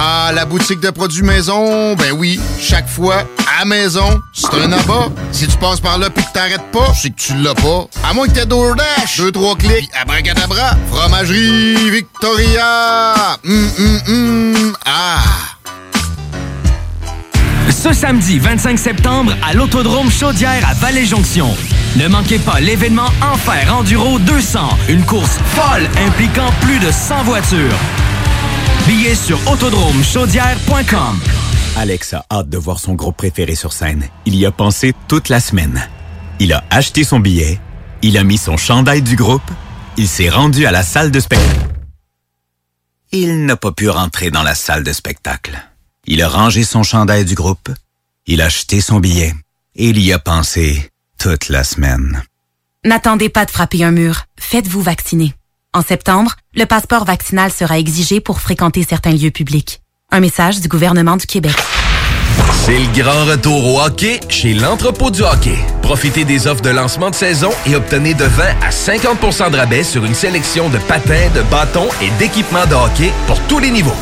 Ah, la boutique de produits maison, ben oui, chaque fois, à maison, c'est un abat. Si tu passes par là puis que t'arrêtes pas, c'est que tu l'as pas. À moins que t'aies DoorDash, deux, trois clics, abracadabra, fromagerie Victoria! Hum, hum, hum, ah! Ce samedi 25 septembre à l'Autodrome Chaudière à Vallée-Jonction. Ne manquez pas l'événement Enfer Enduro 200, une course folle impliquant plus de 100 voitures. Billets sur autodromechaudière.com. Alex a hâte de voir son groupe préféré sur scène. Il y a pensé toute la semaine. Il a acheté son billet, il a mis son chandail du groupe, il s'est rendu à la salle de spectacle. Il n'a pas pu rentrer dans la salle de spectacle. Il a rangé son chandail du groupe, il a acheté son billet et il y a pensé toute la semaine. N'attendez pas de frapper un mur. Faites-vous vacciner. En septembre, le passeport vaccinal sera exigé pour fréquenter certains lieux publics. Un message du gouvernement du Québec. C'est le grand retour au hockey chez l'entrepôt du hockey. Profitez des offres de lancement de saison et obtenez de 20 à 50% de rabais sur une sélection de patins, de bâtons et d'équipements de hockey pour tous les niveaux.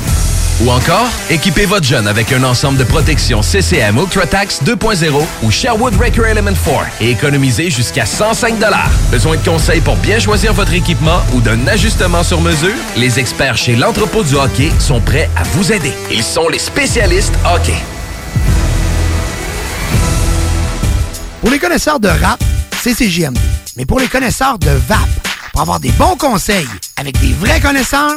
Ou encore, équipez votre jeune avec un ensemble de protection CCM UltraTax 2.0 ou Sherwood Record Element 4 et économisez jusqu'à 105 Besoin de conseils pour bien choisir votre équipement ou d'un ajustement sur mesure? Les experts chez l'entrepôt du hockey sont prêts à vous aider. Ils sont les spécialistes hockey. Pour les connaisseurs de rap, c'est CJMD. Mais pour les connaisseurs de VAP, pour avoir des bons conseils avec des vrais connaisseurs,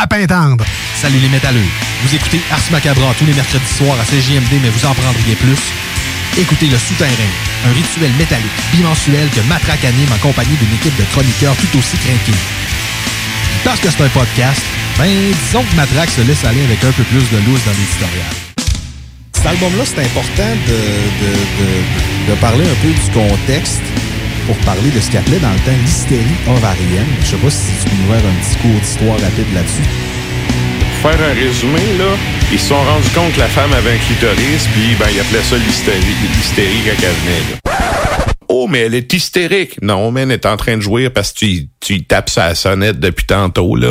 à Pintendre. Salut les métalleux. Vous écoutez Ars Macabra tous les mercredis soirs à CJMD, mais vous en prendriez plus. Écoutez Le Souterrain, un rituel métallique bimensuel que Matraque anime en compagnie d'une équipe de chroniqueurs tout aussi craqués. Parce que c'est un podcast, ben disons que Matraque se laisse aller avec un peu plus de loose dans l'éditorial. Cet album-là, c'est important de, de, de, de parler un peu du contexte pour parler de ce qu'il appelait dans le temps l'hystérie ovarienne. Je sais pas si tu peux nous faire un petit cours d'histoire rapide là-dessus. Pour faire un résumé, là, ils se sont rendus compte que la femme avait un clitoris, puis ben, ils appelaient ça l'hystérie, quand elle venait. Oh, mais elle est hystérique. Non, mais elle est en train de jouer parce que tu, tu tapes sa sonnette depuis tantôt, là.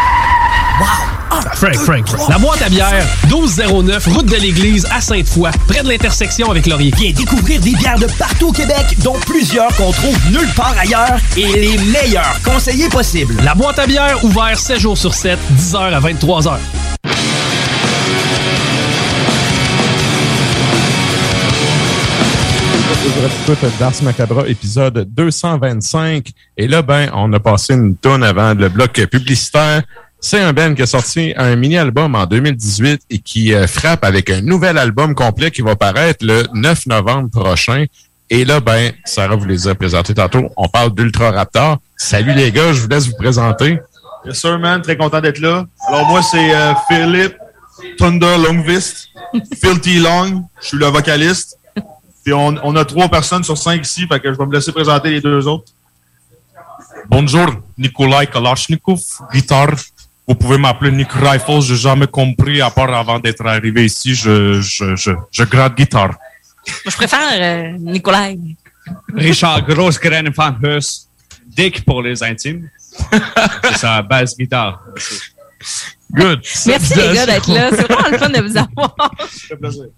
Frank, Frank, Frank. La boîte à bière, 1209, route de l'église à Sainte-Foy, près de l'intersection avec Laurier. Viens découvrir des bières de partout au Québec, dont plusieurs qu'on trouve nulle part ailleurs et les meilleurs conseillers possibles. La boîte à bière, ouvert 7 jours sur 7, 10h à 23h. Vous écoutez D'Ars Macabra, épisode 225. Et là, ben, on a passé une tonne avant le bloc publicitaire. C'est un band qui a sorti un mini-album en 2018 et qui euh, frappe avec un nouvel album complet qui va paraître le 9 novembre prochain. Et là, ben, Sarah vous les a présentés tantôt. On parle d'Ultra Raptor. Salut les gars, je vous laisse vous présenter. Yes, sir, man. Très content d'être là. Alors, moi, c'est euh, Philippe Thunder Longvist, Filthy Long. Je suis le vocaliste. Puis, on, on a trois personnes sur cinq ici, fait que je vais me laisser présenter les deux autres. Bonjour, Nikolai Kalashnikov, guitare. Vous pouvez m'appeler Nick Rifles, j'ai jamais compris, à part avant d'être arrivé ici, je, je, je, je gratte guitare. Je préfère euh, Nicolas. Richard Grossgren van Heus, Dick pour les intimes. C'est sa basse guitare. Good. Merci les gars d'être là. C'est vraiment le fun de vous avoir.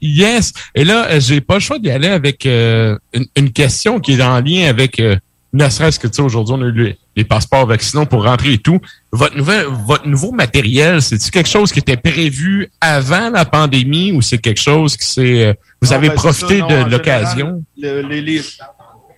Yes. Et là, j'ai pas le choix d'y aller avec euh, une, une question qui est en lien avec, euh, ne serait-ce que, tu sais, aujourd'hui, on a eu les, les passeports vaccinaux pour rentrer et tout. Votre, nouvelle, votre nouveau matériel, c'est-tu quelque chose qui était prévu avant la pandémie ou c'est quelque chose qui s'est... euh, vous Non, avez ben, profité ça, non, de l'occasion? le- les- les-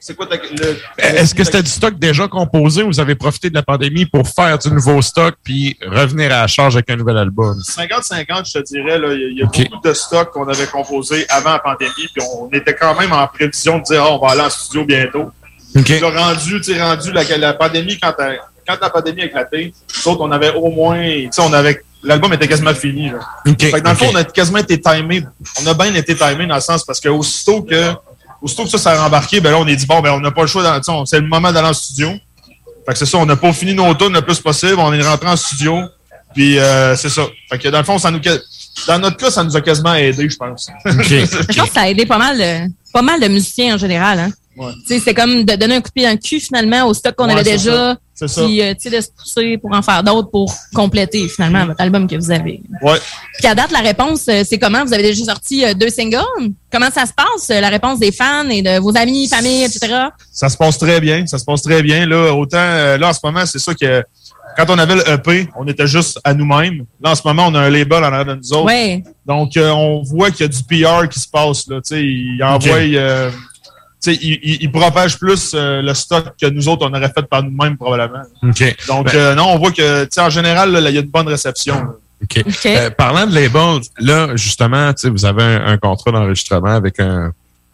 C'est quoi ta, le, Est-ce que c'était du stock déjà composé ou vous avez profité de la pandémie pour faire du nouveau stock puis revenir à la charge avec un nouvel album? 50-50, je te dirais, là, il y a, beaucoup de stocks qu'on avait composés avant la pandémie, puis on était quand même en prévision de dire, Ah, on va aller en studio bientôt. OK. Là, rendu, tu sais, rendu la, la pandémie, quand, la pandémie a éclaté, nous autres, on avait au moins, tu sais, on avait, l'album était quasiment fini, là. Fait que dans le fond, on a quasiment été timé. On a bien été timé dans le sens parce que aussitôt que, aussitôt que ça s'est rembarqué, ben là, on est dit, bon, ben, on n'a pas le choix, c'est le moment d'aller en studio. Fait que c'est ça, on n'a pas fini nos tours le plus possible, on est rentré en studio, puis euh, c'est ça. Fait que dans le fond, ça nous, dans notre cas, ça nous a quasiment aidé, je pense. Je pense que ça a aidé pas mal de, pas mal de musiciens en général. Hein. Ouais. Tu sais, C'est comme de donner un coup de pied dans le cul finalement au stock qu'on Ouais, avait déjà. ça. C'est ça. Puis euh, tu sais, de se pousser pour en faire d'autres pour compléter finalement votre album que vous avez. Ouais. Puis à date, la réponse, euh, c'est comment? Vous avez déjà sorti euh, deux singles? Comment ça se passe, euh, la réponse des fans et de vos amis, famille, etc.? Ça se passe très bien, ça se passe très bien. Là, autant, euh, là, en ce moment, c'est ça que quand on avait le EP, on était juste à nous-mêmes. Là, en ce moment, on a un label en arrière de nous autres. Ouais. Donc, euh, on voit qu'il y a du PR qui se passe. Là, tu sais, il envoie, euh, tu sais, il, il- il propage plus euh, le stock que nous autres, on aurait fait par nous-mêmes, probablement. Donc, Ben- euh, non, on voit que, tu sais, en général, là, il y a une bonne réception. là. OK. Euh, parlant de label, là, justement, tu sais, vous avez un, un contrat d'enregistrement avec un-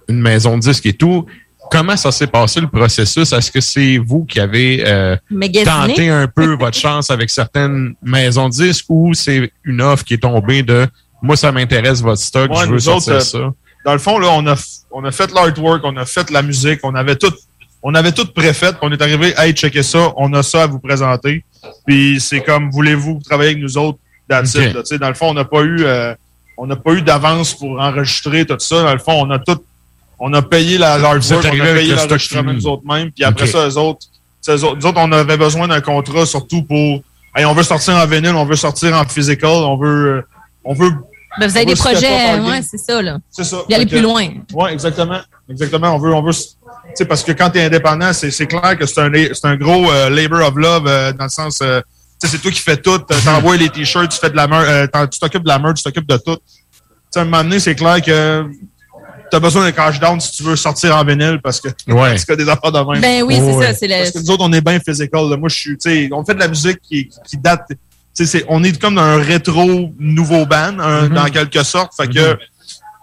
une maison de disques et tout. Comment ça s'est passé le processus? Est-ce que c'est vous qui avez euh, tenté un peu votre chance avec certaines maisons de disques ou c'est une offre qui est tombée de moi, ça m'intéresse votre stock, Ouais, je veux sortir autres, ça? Dans le fond, là, on a, on a fait l'artwork, on a fait la musique, on avait tout, on avait tout préfait. puis On est arrivé, hey, checker ça, on a ça à vous présenter. Puis c'est comme, voulez-vous travailler avec nous autres? That's Ok. it, là. Tu sais, Dans le fond, on n'a pas eu, euh, on n'a pas eu d'avance pour enregistrer tout ça. Dans le fond, on a tout, on a payé la l'artwork, on a payé l'enregistrement nous autres mêmes. Puis après ça, eux autres, eux autres, nous autres, on avait besoin d'un contrat surtout pour, hey, on veut sortir en vinyle, on veut sortir en physical, on veut, on veut Ben, vous avez des projets, ouais, c'est ça, là. C'est ça. Y aller plus loin. Oui, exactement. Exactement. On veut, on veut, tu sais, parce que quand tu es indépendant, c'est c'est clair que c'est un, c'est un gros euh, labor of love euh, dans le sens, euh, tu c'est toi qui fais tout. Euh, T'envoies les t-shirts, tu fais de la merch, euh, t'en- tu t'occupes de la merch, tu t'occupes de tout. Tu à un moment donné, c'est clair que tu as besoin d'un cash down si tu veux sortir en vinyle parce que Ouais. parce que des affaires de même. Ben oui, c'est ça, c'est le- Parce que nous autres, on est bien physical. là. Moi, je suis, tu sais, on fait de la musique qui, qui date, tu c'est- on est comme dans un rétro nouveau band, un- Mhm. dans quelque sorte. Fait que,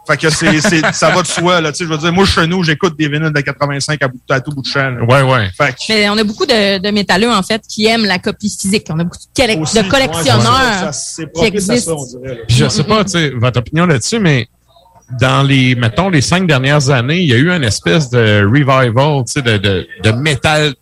fait que c'est, c'est- ça va de soi, là. Je veux dire, moi, chez nous, j'écoute des vinyles de 85 à, bout de, à tout bout de champ. là. Ouais, ouais. Fait que, Mais on a beaucoup de, de métalleux, en fait, qui aiment la copie physique. On a beaucoup de, colle- Aussi, de collectionneurs ouais, ça, c'est qui existent. ça, on dirait. Puis je sais pas, tu sais, votre opinion là-dessus, mais dans les, mettons, les cinq dernières années, il y a eu une espèce de revival, tu sais, de, de, de métal,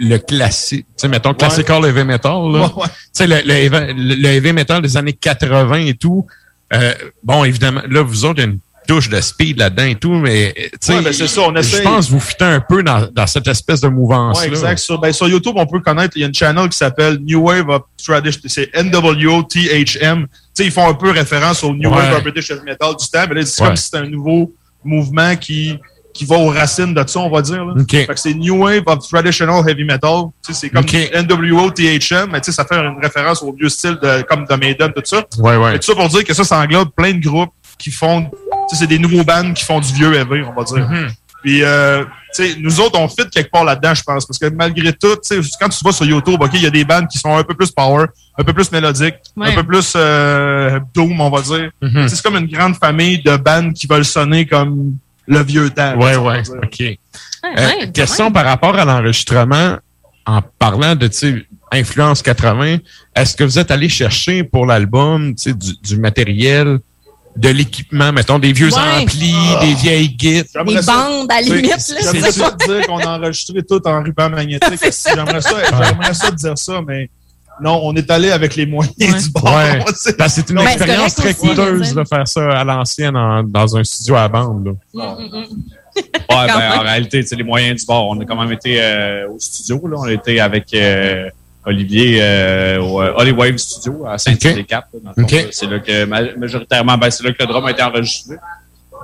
le classique, tu sais, mettons, classical heavy metal, là. Ouais, ouais. Tu sais, le, le, heavy- le- le heavy metal des années 80 et tout. Euh, bon, évidemment, là, vous autres, il y a une touche de speed là-dedans et tout, mais, tu sais, Ouais, ben, c'est ça, on je pense que vous fitez un peu dans, dans cette espèce de mouvance-là. Ouais, exact. Sur, ben, sur YouTube, on peut connaître, il y a une channel qui s'appelle New Wave of Tradition. C'est NWTHM. Tu sais, ils font un peu référence au New Ouais. Wave of British Heavy Metal du temps, mais là, c'est Ouais. comme si c'était un nouveau mouvement qui, qui va aux racines de ça, on va dire. Là. Fait que c'est New Wave of Traditional Heavy Metal. Tu sais, c'est comme OK. NWOTHM, mais tu sais, ça fait une référence au vieux style de, comme de Maiden, tout ça. Ouais, ouais. Mais tout ça pour dire que ça, ça englobe plein de groupes qui font, tu sais, c'est des nouveaux bands qui font du vieux heavy, on va dire. Mhm. Puis, euh, tu sais, nous autres, on fit quelque part là-dedans, je pense. Parce que malgré tout, tu sais, quand tu vas sur YouTube, OK, il y a des bandes qui sont un peu plus power, un peu plus mélodiques, Ouais. un peu plus euh, doom, on va dire. Mhm. Sais, C'est comme une grande famille de bandes qui veulent sonner comme le vieux temps. Ouais. dire. OK. Ouais, Euh, ouais, question par rapport à l'enregistrement, en parlant de tu sais, influence 80, est-ce que vous êtes allé chercher pour l'album tu sais, du, du matériel, de l'équipement, mettons des vieux Ouais. amplis, Ah. des vieilles guides? Des ça- bandes, à la limite, J'aimerais c'est ça te dire qu'on a enregistré tout en ruban magnétique. J'aimerais ça, j'aimerais ça te dire ça, mais non, on est allé avec les moyens du bord. Ouais. Que c'est une mais expérience c'est très aussi, coûteuse de faire ça à l'ancienne en- dans un studio à bande. là. Ouais, ben, en réalité, sais, les moyens du bord. On a quand même été euh, au studio. Là. On a été avec euh, Olivier euh, au Holly Wave Studio à Saint-Hyacinthe. Ok. C'est là que ma- majoritairement, ben, c'est là que le drum a été enregistré.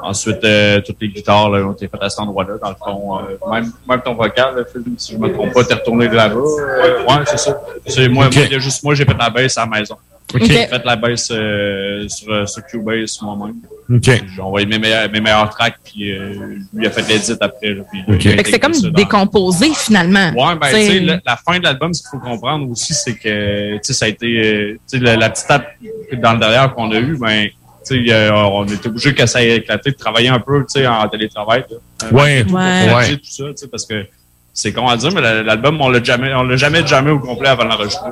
Ensuite, euh, toutes les guitares là, ont été faites à cet endroit-là. Dans le fond, euh, même, même ton vocal, là, Phil, si je me trompe pas, t'es retourné de là-bas. Euh, ouais, c'est ça. C'est moi, moi, il y a juste moi, j'ai fait la baisse à la maison. Ok. J'ai fait la baisse euh, sur, euh, sur Cubase moi-même. OK. J'ai envoyé mes meilleurs, mes meilleurs tracks, puis euh, lui a fait l'édit après. là, puis il a Ok. Fait que c'est comme dans- décomposé, finalement. Ouais, ben, tu sais, la, la fin de l'album, ce qu'il faut comprendre aussi, c'est que, tu sais, ça a été, euh, tu sais, la, la petite tape dans le derrière qu'on a eu, ben, euh, on était obligé que ça ait éclaté de travailler un peu, tu sais, en télétravail. là. Ouais. Pour Ouais. tout ça, tu sais, parce que c'est con à dire, mais la- l'album, on l'a jamais, on l'a jamais jamais au complet avant de l'enregistrer.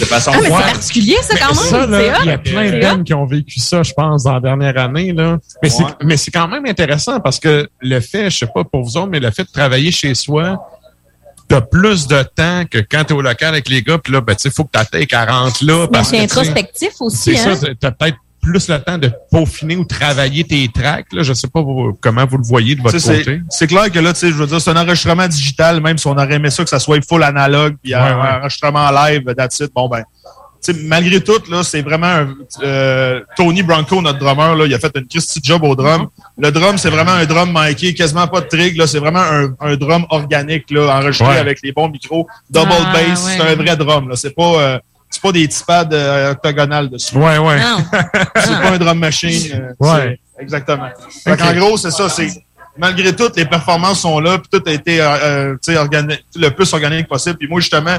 De façon Ah, mais c'est particulier, ça, quand même. C'est il y a plein C'est hot. qui ont vécu ça, je pense, dans la dernière année. Là. Mais c'est Ouais. mais c'est quand même intéressant parce que le fait, je sais pas pour vous autres, mais le fait de travailler chez soi, t'as plus de temps que quand t'es au local avec les gars, puis là, ben, tu sais, faut que ta tête 40 là. Mais Parce c'est tu sais, introspectif aussi, C'est hein? ça, t'as peut-être plus le temps de peaufiner ou travailler tes tracks. Là? Je sais pas vous- comment vous le voyez de votre côté. C'est clair que là, tu sais, je veux dire, c'est un enregistrement digital, même si on aurait aimé ça que ça soit full analogue, puis un Ouais, enregistrement live, that's it. Bon, ben, malgré tout, là, c'est vraiment un, euh, Tony Bronco, notre drummer, là, il a fait une Christy job au drum. Le drum, c'est vraiment un drum miké, quasiment pas de trig, là, c'est vraiment un, un drum organique, là, enregistré Ouais. avec les bons micros, double Ah, bass, ouais. c'est un vrai drum, là, c'est pas, euh, c'est pas des petits pads euh, octogonales dessus. Ouais, ouais. C'est pas un drum machine. euh, Ouais. Exactement. Fait Ok. qu'en gros, c'est ça. C'est malgré tout, les performances sont là, puis tout a été euh, tu le plus organique possible. Puis moi, justement,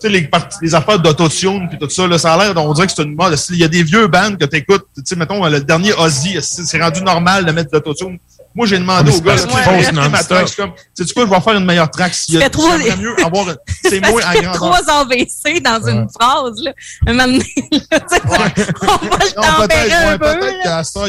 tu sais, les, les affaires d'autotune puis tout ça, là, ça a l'air, on dirait que c'est une mode. Il y a des vieux bands que t'écoutes, tu sais, mettons, le dernier Ozzy, c'est c'est rendu normal de mettre de l'autotune. Moi, j'ai demandé Ah, mais au gars, tu pose j'ai ma track, comme, sais-tu quoi, je vais faire une meilleure track. S'il y a, Tu j'aimerais mieux avoir, c'est moins à grandeur. trois AVC dans une phrase, là. Un moment donné, là, tu sais, on va le tempérer peut-être, un peu, peut-être qu'à ça,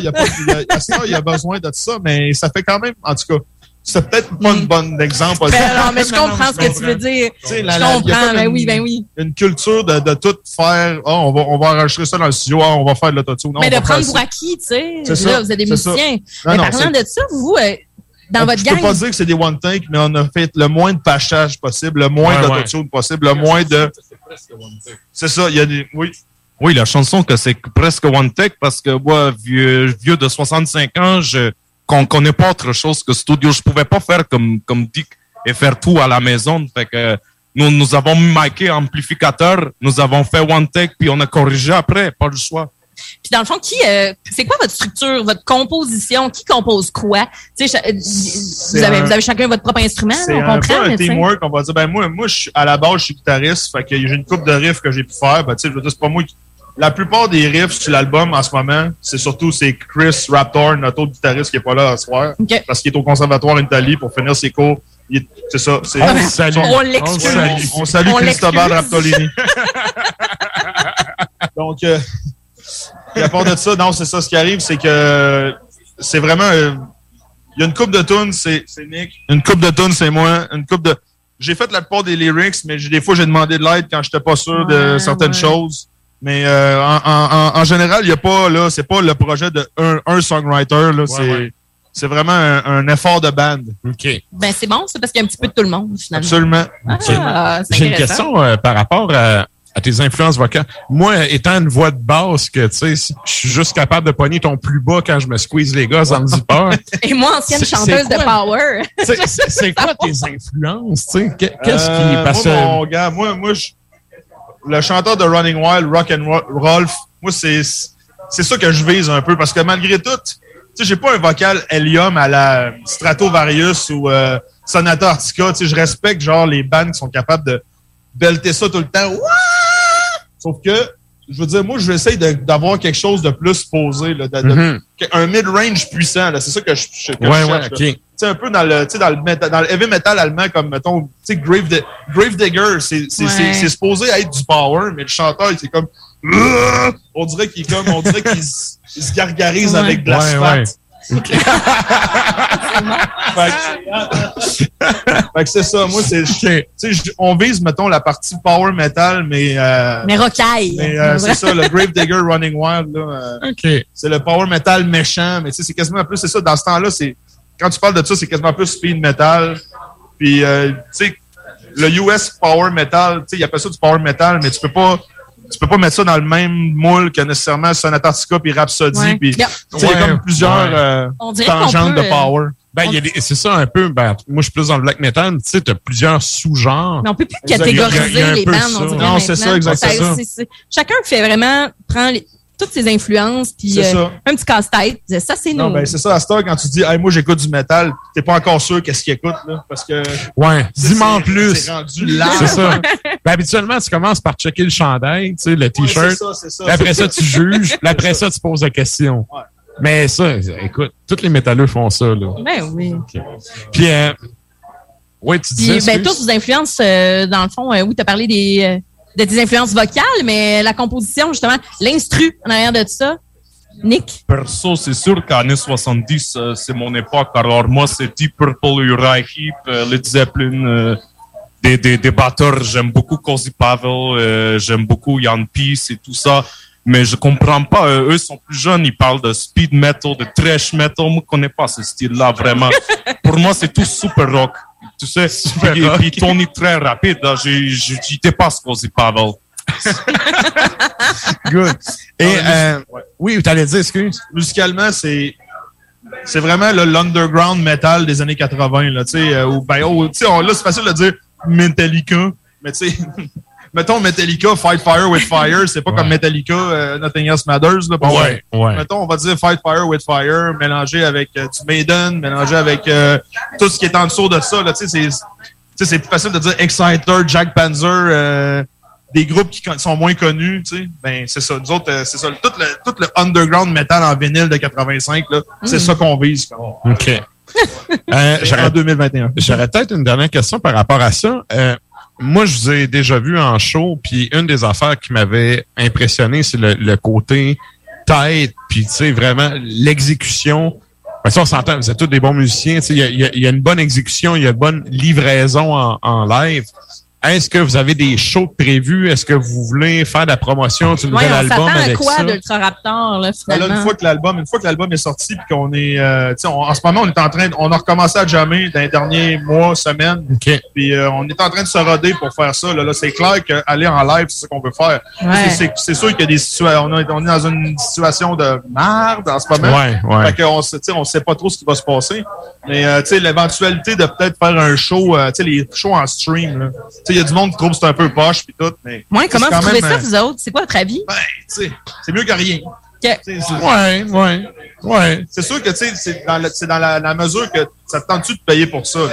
il y a besoin de ça, mais ça fait quand même, en tout cas, c'est peut-être pas une bonne exemple. Ben, non, mais je comprends ce que tu veux dire. Je la- la- comprends, ben une- oui, ben oui. Une culture de, de tout faire, ah, on va, on va enregistrer ça dans le studio, ah, on va faire de l'autotune. Mais de prendre pour acquis, tu sais. C'est Là, ça, vous êtes des musiciens. Non, Mais non, parlant de ça, vous, euh, dans On- votre je gang. peux pas dire que c'est des one take, mais on a fait le moins de pachage possible, le moins Ouais, d'autotune possible, le moins de. C'est ça, il y a des. Oui. Oui, la chanson que c'est presque one take parce que moi, vieux, vieux de 65 ans, je qu'on connaît pas autre chose que studio. Je pouvais pas faire comme comme Dick et faire tout à la maison. Fait que nous nous avons miqué amplificateur, nous avons fait one take puis on a corrigé après, pas le choix. Puis dans le fond, qui, euh, c'est quoi votre structure, votre composition? Qui compose quoi? Tu sais, vous avez, un- vous avez chacun votre propre instrument, C'est on un comprend. peu un teamwork, on va dire. Ben moi, moi je suis- à la base, je suis guitariste, fait que j'ai une coupe de riffs que j'ai pu faire. Ben, tu sais, je veux dire, c'est pas moi qui... La plupart des riffs sur l'album en ce moment, c'est surtout c'est Chris Raptor, notre autre guitariste qui est pas là à soir, parce qu'il est au conservatoire en Italie pour finir ses cours. C'est ça. c'est- On le salue. On l'excuse. On, on salue On Cristobal l'excuse. Raptolini. Donc, euh, à part de ça, non, c'est ça. Ce qui arrive, c'est que c'est vraiment. euh, Il y a une coupe de tunes, c'est c'est Nick. Une coupe de tunes, c'est moi. Une coupe de. J'ai fait la plupart des lyrics, mais j'ai- des fois, j'ai demandé de l'aide quand j'étais pas sûr de Ouais, certaines ouais. choses. Mais euh, en, en- en- en général, il y a pas là, c'est pas le projet de un, un songwriter là, c'est ouais. c'est vraiment un, un effort de band. OK. Ben, c'est bon, ça, parce qu'il y a un petit peu de tout le monde, finalement. Absolument. Ah, c'est J'ai une question euh, par rapport à, à tes influences vocales. Moi, étant une voix de basse, que tu sais, je suis juste capable de pogner ton plus bas quand je me squeeze les gosses dans le zipper. Et moi, ancienne C'est- chanteuse c'est de? Power. C'est- C'est c'est quoi tes influences, tu sais? Qu'est- Qu'est-ce qui Euh, parce moi, mon gars, moi, moi, je- le chanteur de Running Wild, Rock and Ro- Rolf, moi, c'est, c'est ça que je vise un peu parce que malgré tout, tu sais, j'ai pas un vocal Helium à la Stratovarius ou euh, Sonata Arctica, tu sais, je respecte genre les bands qui sont capables de belter ça tout le temps. Ouah! Sauf que, je veux dire, moi, je vais essayer d'avoir quelque chose de plus posé, là, de- de- Mhm. un mid-range puissant, c'est ça que je, que je cherche. ouais. Ok. Tu sais, un peu dans le, tu sais, dans le, méta- dans le heavy metal allemand, comme, mettons, tu sais, Grave, Di- Grave Digger, c'est c'est- Ouais. c'est- c'est supposé être du power, mais le chanteur, c'est comme, on dirait qu'il comme, on dirait qu'il se gargarise Ouais. avec de Ouais, l'asphalte. ouais. Fait que- fait que c'est ça, moi, c'est, tu sais, je- on vise, mettons, la partie power metal, mais, euh, Mais rocaille. mais, euh, c'est ça, le Grave Digger Running Wild, là, euh, OK. c'est le power metal méchant, mais tu sais, c'est quasiment plus, c'est ça, dans ce temps-là, c'est, quand tu parles de ça, c'est quasiment plus speed metal. Puis, euh, tu sais, le US power metal, tu sais, ils appellent ça du power metal, mais tu peux pas, tu peux pas mettre ça dans le même moule que nécessairement Sonata Arctica puis Rhapsody. Ouais. Puis, tu Yeah. il y a comme plusieurs Ouais. euh, tangentes peut, de euh, power. Ben, il y a des- c'est ça un peu. Ben, moi, je suis plus dans le black metal, mais tu sais, t'as plusieurs sous-genres. Mais on peut plus. Il a- il catégoriser les bandes, on dirait Non, c'est ça, exactement. Chacun fait vraiment, prend les- toutes ses influences, puis euh, ça. un petit casse-tête. Ça, c'est Non, nous. ben, c'est ça, à heure, quand tu dis, hey, moi, j'écoute du métal, t'es pas encore sûr qu'est-ce qu'il écoute, là, parce que. Ouais, dis-moi en plus. C'est rendu large. C'est ça. Ben, habituellement, tu commences par checker le chandail, tu sais, le t-shirt. c'est ça, c'est ça. Puis après ça, tu juges. Puis après ça, tu poses la question. Mais ça, écoute, tous les métalleux font ça, là. Ben oui. Puis, euh, ouais, tu. Puis, ben, tous vos influences, euh, dans le fond, euh, oui, tu as parlé des, euh, de tes influences vocales, mais la composition, justement, l'instru en arrière de tout ça. Nick? Perso, c'est sûr qu'années 70, euh, c'est mon époque. Alors moi, c'est Deep Purple, Uriah Heep, euh, Led Zeppelin, euh, des, des, des batteurs. J'aime beaucoup Cozy Pavel, euh, j'aime beaucoup Jan Peace et tout ça. Mais je comprends pas. euh, eux sont plus jeunes, ils parlent de speed metal, de thrash metal. Moi, je connais pas ce style-là vraiment. Pour moi, c'est tout super rock. Tu sais, puis, rock. puis Tony très rapide. là, j'ai- j'ai- J'y dépasse Cozy Pavel. Good. Et, Non, euh, oui, tu allais dire, excuse. musicalement, c'est c'est vraiment là, l'underground metal des années 80 là, tu sais euh, ou ben oh, tu sais on- là c'est facile de dire Metallica, mais tu sais mettons Metallica Fight Fire with Fire, c'est pas comme Metallica euh, Nothing Else Matters là, bon, Ouais, ouais. Mettons on va dire Fight Fire with Fire mélangé avec euh, du Maiden, mélangé avec euh, tout ce qui est en dessous de ça là, tu sais c'est tu sais c'est plus facile de dire Exciter, Jack Panzer euh, des groupes qui sont moins connus, tu sais, ben c'est ça. Nous autres, euh, c'est ça. Tout le, tout le underground metal en vinyle de 85, là, c'est Mm. ça qu'on vise. quoi. OK. Euh, j'aurais- en 2021. J'aurais peut-être une dernière question par rapport à ça. Moi, je vous ai déjà vu en show, puis une des affaires qui m'avait impressionné, c'est le, côté tête, puis tu sais, vraiment l'exécution. Ben, ça, on s'entend, vous êtes tous des bons musiciens. tu sais, Il y a, une bonne exécution, il y a une bonne livraison en live. Est-ce que vous avez des shows prévus? Est-ce que vous voulez faire de la promotion? Du Ouais, nouvel on album à avec quoi ça? d'Ultra Raptor, là, Ben là, finalement? une fois que l'album, une fois que l'album est sorti, puis qu'on est, euh, tu sais, on- en ce moment, on est en train, de- on a recommencé à jammer dans les derniers mois, semaines. Puis euh, on est en train de se roder pour faire ça. Là, là c'est clair qu'aller en live, c'est ce qu'on veut faire. Ouais. C'est- C'est c'est sûr qu'il y a des situations, on, on est dans une situation de merde en ce moment. Ouais, ouais. Fait qu'on on sait pas trop ce qui va se passer. Mais euh, tu sais, l'éventualité de peut-être faire un show, euh, tu sais, les shows en stream. là. Il y a du monde qui trouve que c'est un peu poche puis tout, mais Ouais, comment c'est vous trouvez même, ça, euh, vous autres? C'est quoi votre avis? ben, tu sais, c'est mieux que rien. Ouais, ouais, ouais. C'est sûr que, tu sais, c'est dans, la, c'est dans la, la mesure que ça te tente-tu de payer pour ça, là?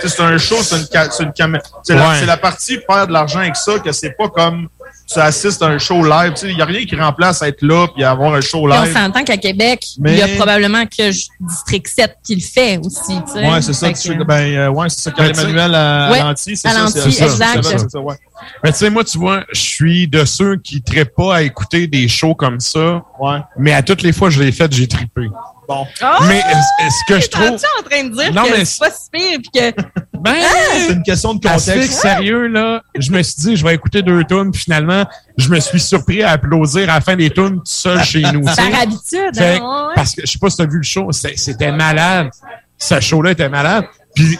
C'est un show, c'est une, ca- c'est une caméra. C'est la, Ouais. c'est la partie faire de l'argent avec ça, que c'est pas comme tu assistes à un show live. Tu sais, il y a rien qui remplace être là puis avoir un show Puis on live. s'entend qu'à Québec, Mais- il y a probablement que District 7 qui le fait aussi. tu sais. Ouais, c'est ça. Fait tu- que- ben, euh, ouais, c'est ça, Ben, tu sais- Emmanuel à, Ouais, c'est à ça. Lanty, c'est ça, exact. ça, ça, ouais. Mais tu sais, moi, tu vois, je suis de ceux qui ne pas à écouter des shows comme ça. Mais à toutes les fois que je l'ai fait, j'ai trippé. Bon. Mais est- est-ce que je trouve. T'es en train de dire Non, que mais c'est pas si pire puis que. Ben, c'est une question de contexte. ce sérieux, là, je me suis dit, je vais écouter deux tunes, puis finalement, je me suis surpris à applaudir à la fin des tunes tout seul chez nous. tu. Par habitude, Fait hein, ouais. Parce que je sais pas si tu as vu le show, c'était malade. Ce show-là était malade. Puis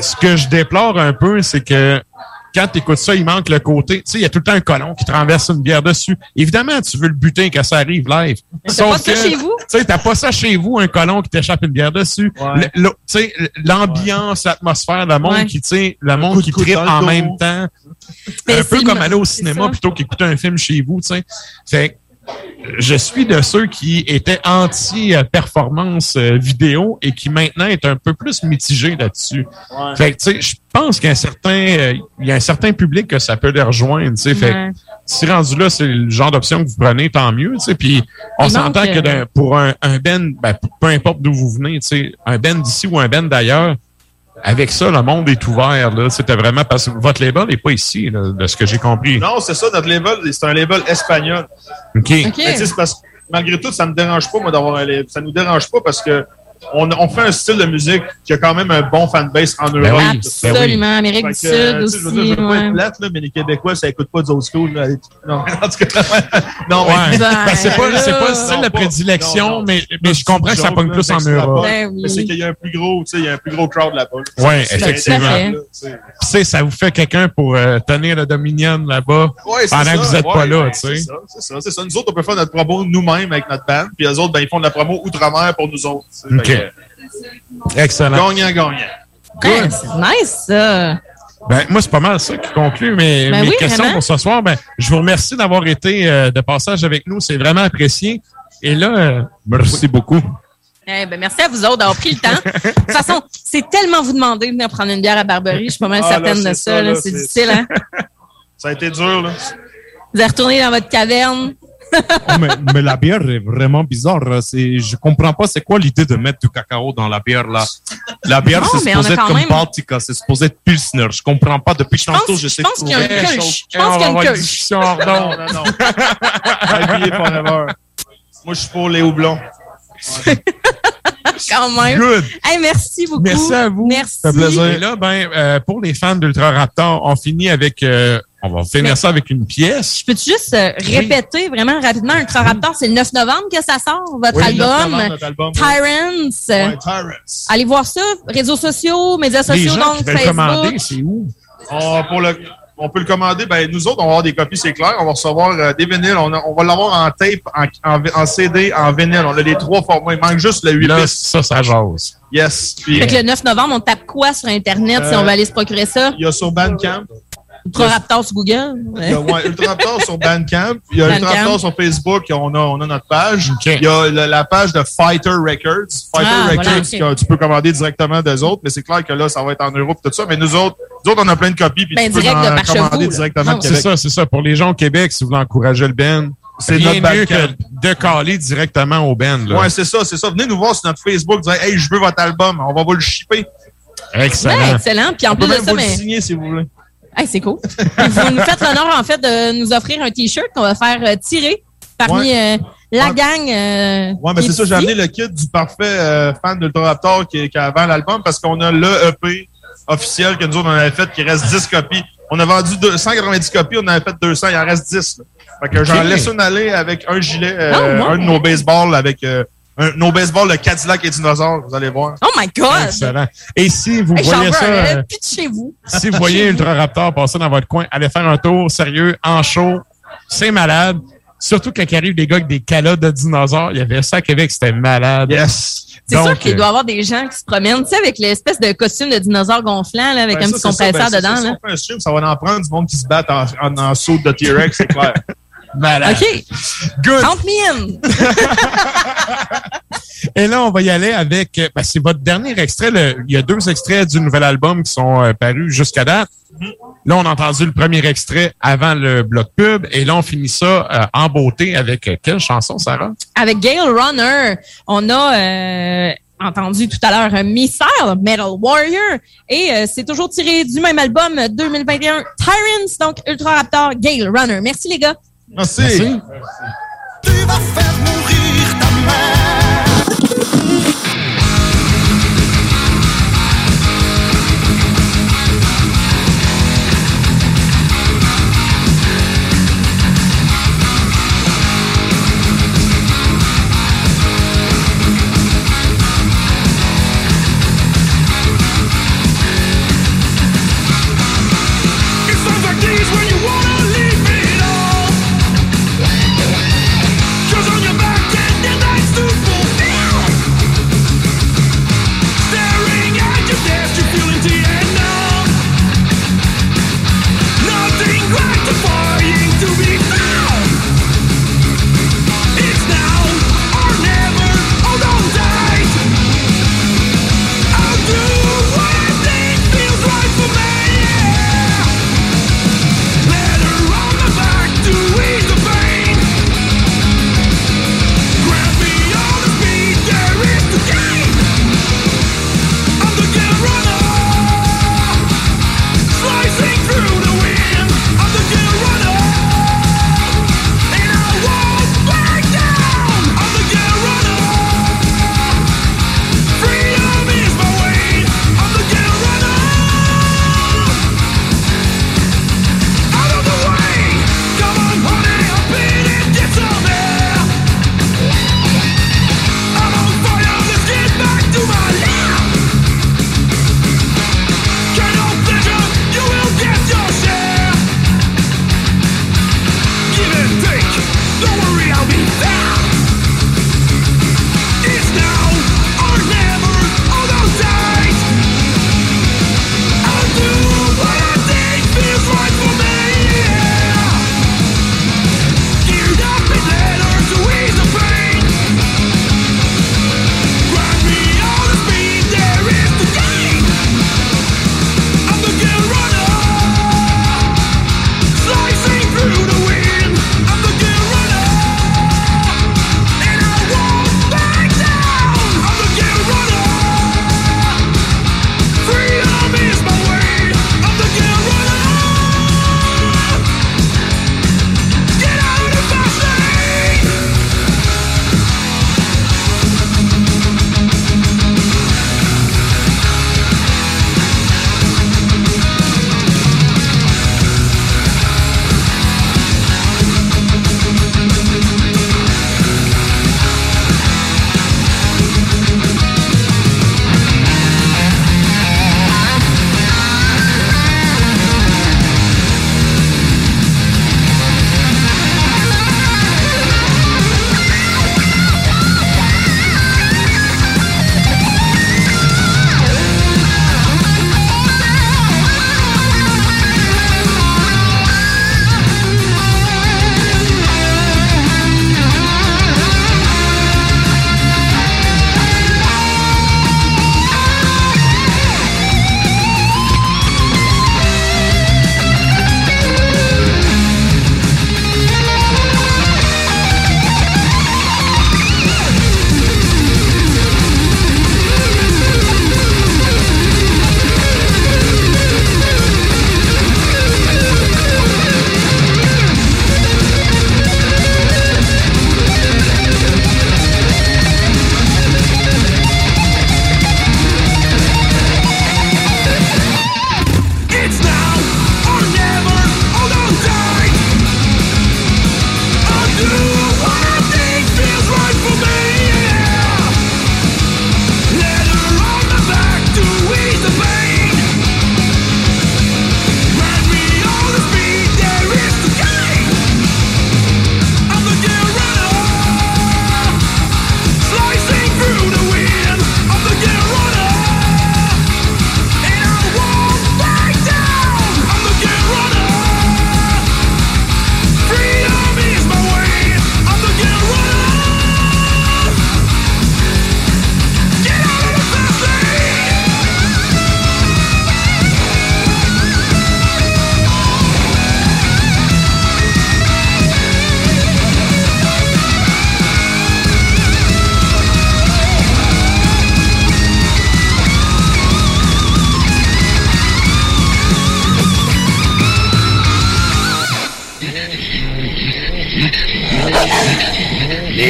ce que je déplore un peu, c'est que quand tu écoutes ça, il manque le côté. Tu sais, il y a tout le temps un colon qui te renverse une bière dessus. Évidemment, tu veux le butin que ça arrive live. Mais pas ça chez vous? Tu sais, t'as pas ça chez vous, un colon qui t'échappe une bière dessus. Ouais. Le- le- Tu sais, l'ambiance, l'atmosphère, le monde Ouais. qui, tu sais, le monde qui tripe en même temps. Mais un peu comme aller au cinéma plutôt qu'écouter un film chez vous, tu sais. Fait que je suis de ceux qui étaient anti-performance euh, vidéo et qui maintenant est un peu plus mitigé là-dessus. Ouais. Fait que, tu sais, je pense qu'il y a un certain, euh, il y a un certain public que ça peut les rejoindre, tu sais. Fait que si rendu là, c'est le genre d'option que vous prenez, tant mieux, tu sais. Puis on s'entend que euh, pour un, un ben, ben, peu importe d'où vous venez, tu sais, un ben d'ici ou un ben d'ailleurs, avec ça, le monde est ouvert, là. C'était vraiment parce que votre label n'est pas ici, là, de ce que j'ai compris. Non, c'est ça, notre label, c'est un label espagnol. OK. Mais parce malgré tout, ça me dérange pas, moi, d'avoir un label. Ça nous dérange pas parce que on, on fait un style de musique qui a quand même un bon fanbase en Europe. oui, tout ça. Absolument, Amérique Fait du Sud je veux aussi. dire, je veux pas être plate, là, mais les Québécois, ça écoute pas du old school. Là. Non, en tout cas, non, Ouais. Ben, c'est pas, c'est pas le style de prédilection, non, non, mais, mais je comprends que ça pogne plus en Europe. Ben oui. Mais c'est qu'il y a un plus gros, tu sais, il y a un plus gros crowd là-bas. là. C'est- effectivement. tu sais. Ça vous fait quelqu'un pour euh, tenir le Dominion là-bas Ouais, pendant ça, que vous n'êtes ouais, pas là, ben, tu sais. C'est ça, c'est ça. Nous autres, on peut faire notre promo nous-mêmes avec notre band, puis eux autres, ben, ils font de la promo outre-mer pour nous autres. OK. Excellent. que, Gagnant, gagnant. Ouais, c'est nice, ça. Ben, moi, c'est pas mal ça qui conclut mes, Ben mes oui, questions vraiment. pour ce soir. Ben, je vous remercie d'avoir été euh, de passage avec nous. C'est vraiment apprécié. Et là, euh, merci beaucoup. Eh ben, merci à vous autres d'avoir pris le temps. De toute façon, c'est tellement vous demander de venir prendre une bière à Barberie. Je suis pas mal Ah, là, certaine de ça. C'est c'est- difficile, hein? Ça a été dur, là. Vous allez retourner dans votre caverne. Oh, mais, mais la bière est vraiment bizarre. C'est, je comprends pas c'est quoi l'idée de mettre du cacao dans la bière là? La bière c'est supposé être comme même- Baltica, c'est supposé être Pilsner. Je comprends pas depuis tantôt pense- j'essaie je pense de qu'il y a trouver un quelque culche. chose. Je pense qu'il y a une culche. Non, non, non. Forever. Moi, je suis pour les houblons. Quand même. Good. Hey, merci beaucoup. Merci à vous. Merci. Ça plaisir. Et là, ben, euh, pour les fans d'Ultra Raptor, on finit avec. euh, on va finir ça avec une pièce. Je peux-tu juste euh, répéter vraiment rapidement Ultra Raptor, c'est le 9 novembre que ça sort, votre Oui, le 9 album. novembre, notre album, oui. Tyrants. Ouais, Tyrants. Allez voir ça, réseaux sociaux, médias Les sociaux, gens donc qui veulent Facebook. commander, c'est où? Pour le, on peut le commander. Ben, nous autres, on va avoir des copies, c'est clair. On va recevoir euh, des vinyles. On, a- on va l'avoir en tape, en, en, en CD, en vinyle. On a les trois formats. Il manque juste le 8 Là, ça, ça jase. Yes. Puis, Fait que le 9 novembre, on tape quoi sur Internet si Euh, on veut aller se procurer ça? il y a sur Bandcamp. Ultra Raptor sur Google? Il y a ouais, Ultra Raptor sur Bandcamp. Il y a Ultra. Raptor sur Facebook. On a, on a notre page. Il y a la page de Fighter Records. Fighter Ah, voilà, Records, que tu peux commander directement d'eux autres. Mais c'est clair que là, ça va être en Europe et tout ça. Mais nous autres, nous autres, on a plein de copies. Puis Ben, tu peux direct de en commander vous, directement C'est ça, c'est ça. Pour les gens au Québec, si vous voulez encourager le band, C'est notre mieux que Bandcamp. de caler directement au band. Ouais, c'est ça, c'est ça. Venez nous voir sur notre Facebook, dire Hey, je veux votre album, on va vous le shipper. Excellent. Ouais, excellent. Puis en On peut plus de même ça, vous le signer si vous voulez. Hey, c'est cool. Vous nous faites l'honneur, en fait, de nous offrir un T-shirt qu'on va faire euh, tirer parmi euh, la Ouais. gang. euh, Ouais, mais c'est est ça, j'ai amené le kit du parfait euh, fan d'Ultra Raptor qui, qui est avant l'album parce qu'on a le EP officiel que nous autres on avait fait qui reste 10 copies. On a vendu 290 copies, on en avait fait 200, il en reste 10. là. Fait que j'en laisse une aller avec un gilet, Oh, wow. un de nos baseballs avec euh, un, nos baseballs de Cadillac et dinosaures, vous allez voir. Oh my God! Excellent. Et si vous Hey, voyez ça, un, euh, si vous voyez Ultra Raptor passer dans votre coin, allez faire un tour sérieux, en show. C'est malade. Surtout quand il arrive des gars avec des calottes de dinosaures. Il y avait ça à Québec, c'était malade. Yes. C'est Donc, sûr qu'il euh, doit y avoir des gens qui se promènent, tu sais, avec l'espèce de costume de dinosaure gonflant, là, avec Ben, un ça, petit ça, compresseur ben, c'est dedans. ça. Si là. on fait un stream, ça va en prendre du monde qui se bat en, en, en saut de T-Rex, c'est clair. Malade. OK. Good. Count me in. Et là, on va y aller avec. euh, ben, c'est votre dernier extrait. le- il y a deux extraits du nouvel album qui sont euh, parus jusqu'à date. Là, on a entendu le premier extrait avant le bloc pub. Et là, on finit ça euh, en beauté avec euh, quelle chanson, Sarah? Avec Gale Runner, on a euh, entendu tout à l'heure Missile, Metal Warrior, et euh, c'est toujours tiré du même album 2021, Tyrants, donc Ultra Raptor, Gale Runner. Merci les gars. Merci. It sounds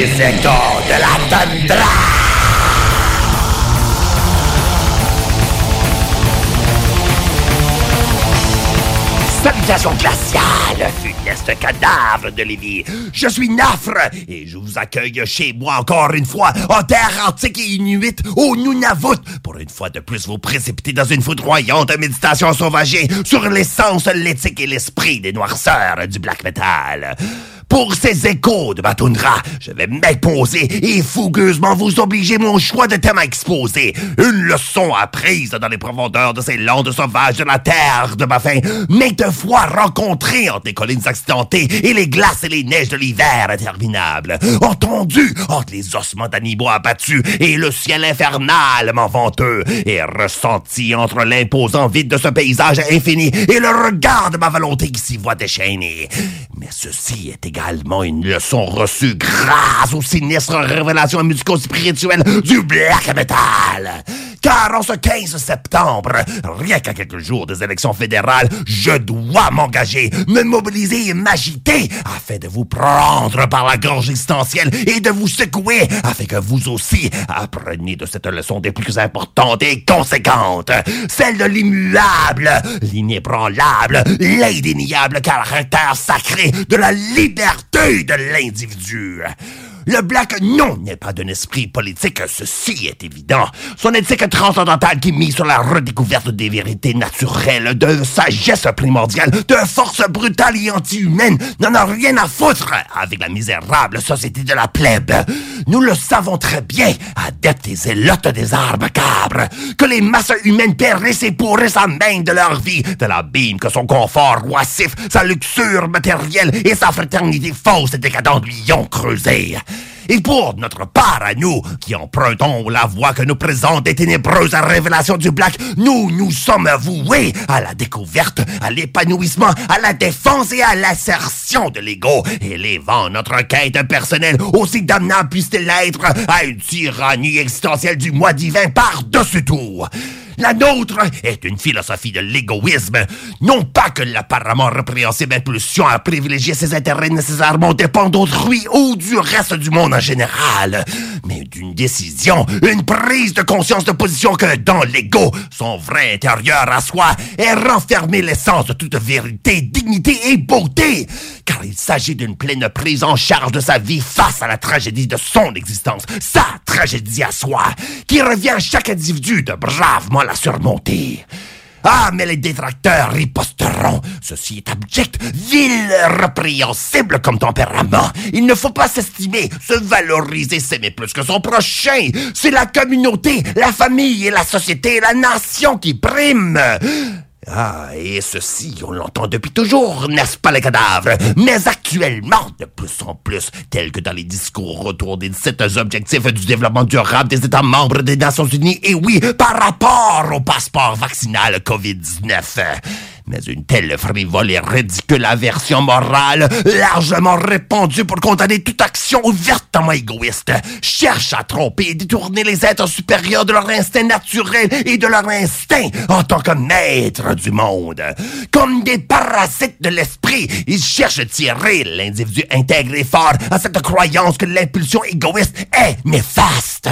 Les échos de la tundra. Salutations glaciales, funeste cadavre de Lévis. Je suis Nafre et je vous accueille chez moi encore une fois en terre antique et inuite au Nunavut pour une fois de plus vous précipiter dans une foudroyante méditation sauvagée sur l'essence, l'éthique et l'esprit des noirceurs du black metal. Pour ces échos de ma toundra, je vais m'imposer et fougueusement vous obliger mon choix de thème à exposer. Une leçon apprise dans les profondeurs de ces landes sauvages de la terre de ma faim, maintes fois rencontrées entre les collines accidentées et les glaces et les neiges de l'hiver interminable. Entendu entre les ossements d'animaux abattus et le ciel infernalement venteux, et ressenti entre l'imposant vide de ce paysage infini et le regard de ma volonté qui s'y voit déchaînée. Mais ceci est également une leçon reçue grâce aux sinistres révélations musico-spirituelles du black metal. Car en ce 15 septembre, rien qu'à quelques jours des élections fédérales, je dois m'engager, me mobiliser et m'agiter afin de vous prendre par la gorge existentielle et de vous secouer afin que vous aussi appreniez de cette leçon des plus importantes et conséquentes, celle de l'immuable, l'inébranlable, l'indéniable caractère sacré de la liberté de l'individu. Le black, non, n'est pas d'un esprit politique, ceci est évident. Son éthique transcendantale qui mise sur la redécouverte des vérités naturelles, de sagesse primordiale, de force brutale et anti-humaine, n'en a rien à foutre avec la misérable société de la plèbe. Nous le savons très bien, adeptes et zélotes des arbres cabres, que les masses humaines périssent et pourrissent main de leur vie, de l'abîme que son confort oisif, sa luxure matérielle et sa fraternité fausse et décadente lui ont creusé. Et pour notre part à nous, qui empruntons la voie que nous présente les ténébreuses révélations du Black, nous nous sommes voués à la découverte, à l'épanouissement, à la défense et à l'assertion de l'ego, élevant notre quête personnelle, aussi damnable puisse-t-elle être, à une tyrannie existentielle du moi divin par-dessus tout. La nôtre est une philosophie de l'égoïsme. Non pas que l'apparemment répréhensible impulsion à privilégier ses intérêts nécessairement dépend d'autrui ou du reste du monde en général, mais d'une décision, une prise de conscience de position que dans l'ego, son vrai intérieur à soi, est renfermé l'essence de toute vérité, dignité et beauté, car il s'agit d'une pleine prise en charge de sa vie face à la tragédie de son existence, sa tragédie à soi, qui revient à chaque individu de bravement la surmonter. Ah, mais les détracteurs riposteront. Ceci est abject, vil, répréhensible comme tempérament. Il ne faut pas s'estimer, se valoriser, s'aimer plus que son prochain. C'est la communauté, la famille et la société, la nation qui priment. Ah, et ceci, on l'entend depuis toujours, n'est-ce pas les cadavres? Mais actuellement, de plus en plus, tel que dans les discours autour des sept objectifs du développement durable des États membres des Nations Unies, et oui, par rapport au passeport vaccinal COVID-19. Mais une telle frivole et ridicule aversion morale, largement répandue pour condamner toute action ouvertement égoïste, cherche à tromper et détourner les êtres supérieurs de leur instinct naturel et de leur instinct en tant que maîtres du monde. Comme des parasites de l'esprit, ils cherchent à tirer l'individu intègre et fort à cette croyance que l'impulsion égoïste est néfaste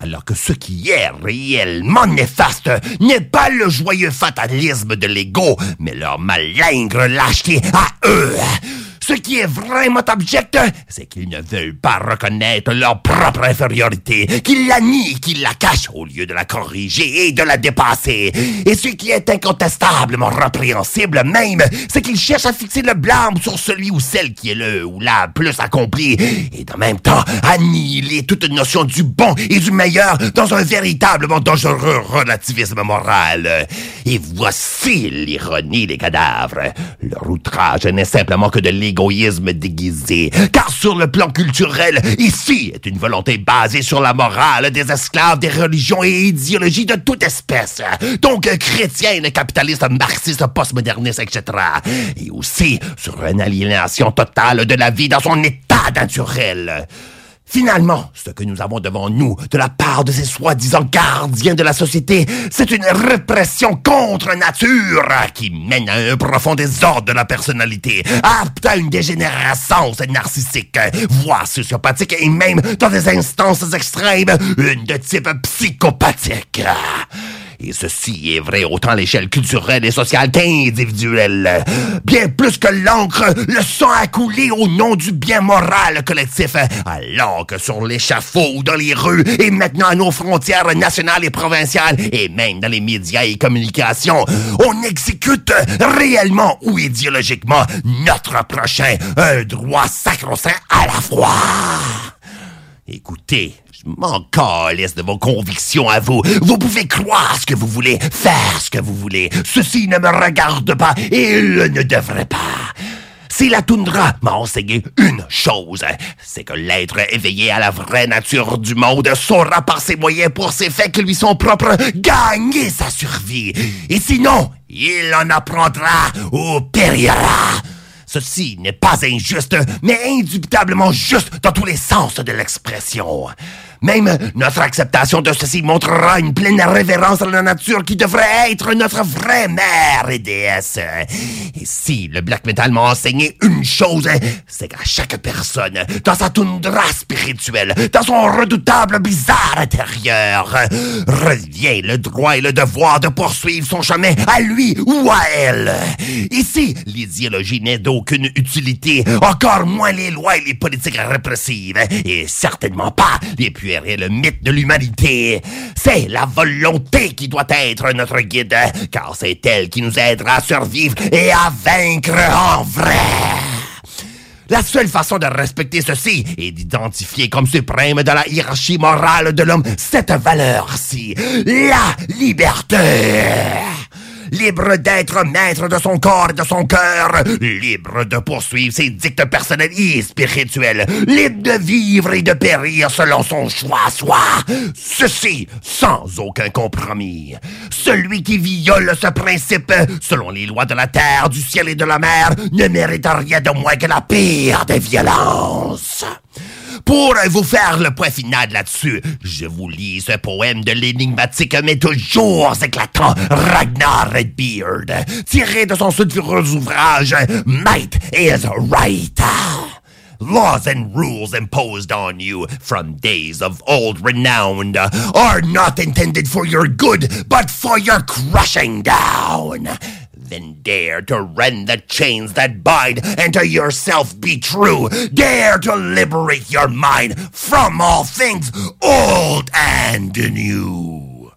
alors que ce qui est réellement néfaste n'est pas le joyeux fatalisme de l'ego, mais leur malingre lâcheté à eux. Ce qui est vraiment abject, c'est qu'ils ne veulent pas reconnaître leur propre infériorité, qu'ils la nient, qu'ils la cachent au lieu de la corriger et de la dépasser. Et ce qui est incontestablement répréhensible même, c'est qu'ils cherchent à fixer le blâme sur celui ou celle qui est le ou la plus accompli, et en même temps annihiler toute notion du bon et du meilleur dans un véritablement dangereux relativisme moral. Et voici l'ironie des cadavres. Leur outrage n'est simplement que de l'égoïsme déguisé. Car sur le plan culturel, ici est une volonté basée sur la morale des esclaves, des religions et idéologies de toute espèce. Donc chrétienne, capitaliste, marxiste, postmoderniste, etc. Et aussi sur une aliénation totale de la vie dans son état naturel. Finalement, ce que nous avons devant nous de la part de ces soi-disant gardiens de la société, c'est une répression contre nature qui mène à un profond désordre de la personnalité, apte à une dégénérescence narcissique, voire sociopathique et même dans des instances extrêmes, une de type psychopathique. Et ceci est vrai autant à l'échelle culturelle et sociale qu'individuelle. Bien plus que l'encre, le sang a coulé au nom du bien moral collectif, alors que sur l'échafaud, dans les rues, et maintenant à nos frontières nationales et provinciales, et même dans les médias et communications, on exécute réellement ou idéologiquement notre prochain, un droit sacro-saint à la fois. Écoutez, m'en calisse de vos convictions à vous. Vous pouvez croire ce que vous voulez, faire ce que vous voulez. Ceci ne me regarde pas et il ne devrait pas. Si la toundra m'a enseigné une chose, c'est que l'être éveillé à la vraie nature du monde saura par ses moyens pour ses faits qui lui sont propres gagner sa survie. Et sinon, il en apprendra ou périra. Ceci n'est pas injuste, mais indubitablement juste dans tous les sens de l'expression. Même notre acceptation de ceci montrera une pleine révérence à la nature qui devrait être notre vraie mère et déesse. Et si le black metal m'a enseigné une chose, c'est qu'à chaque personne, dans sa toundra spirituelle, dans son redoutable bizarre intérieur, revient le droit et le devoir de poursuivre son chemin à lui ou à elle. Ici, l'idéologie n'est d'aucune utilité, encore moins les lois et les politiques répressives, et certainement pas les puérils le mythe de l'humanité. C'est la volonté qui doit être notre guide, car c'est elle qui nous aidera à survivre et à vaincre en vrai. La seule façon de respecter ceci est d'identifier comme suprême dans la hiérarchie morale de l'homme cette valeur-ci, la liberté. Libre d'être maître de son corps et de son cœur. Libre de poursuivre ses dictes personnels et spirituels. Libre de vivre et de périr selon son choix à soi. Ceci sans aucun compromis. Celui qui viole ce principe, selon les lois de la terre, du ciel et de la mer, ne mérite rien de moins que la pire des violences. Pour vous faire le point final là-dessus, je vous lis ce poème de l'énigmatique mais toujours éclatant Ragnar Redbeard, tiré de son sulfureux ouvrage Might is Right. Laws and rules imposed on you from days of old renown are not intended for your good, but for your crushing down. Then dare to rend the chains that bind, and to yourself be true. Dare to liberate your mind from all things old and new.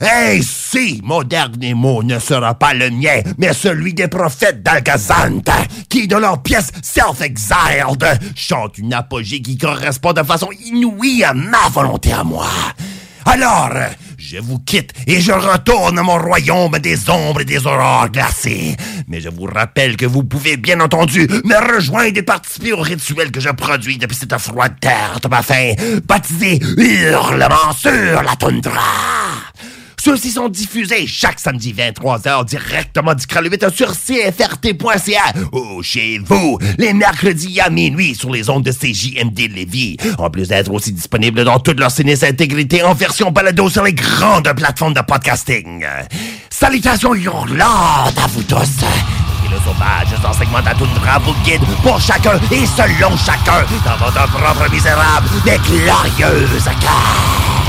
Ainsi, mon dernier mot ne sera pas le mien, mais celui des prophètes d'Algazante, qui, de leur pièce Self-Exiled, chantent une apogée qui correspond de façon inouïe à ma volonté à moi. Alors, je vous quitte et je retourne à mon royaume des ombres et des aurores glacées. Mais je vous rappelle que vous pouvez bien entendu me rejoindre et participer au rituel que je produis depuis cette froide terre de ma faim, baptisé Hurlement sur la toundra. Ceux-ci sont diffusés chaque samedi 23h directement du Kralouit sur CFRT.ca ou chez vous, les mercredis à minuit sur les ondes de CJMD Lévis. En plus d'être aussi disponibles dans toute leur sinistre intégrité en version balado sur les grandes plateformes de podcasting. Salutations hurlantes à vous tous. Et le sauvage enseignement de la toundra vous guide pour chacun et selon chacun dans votre propre misérable mais glorieuse cœur.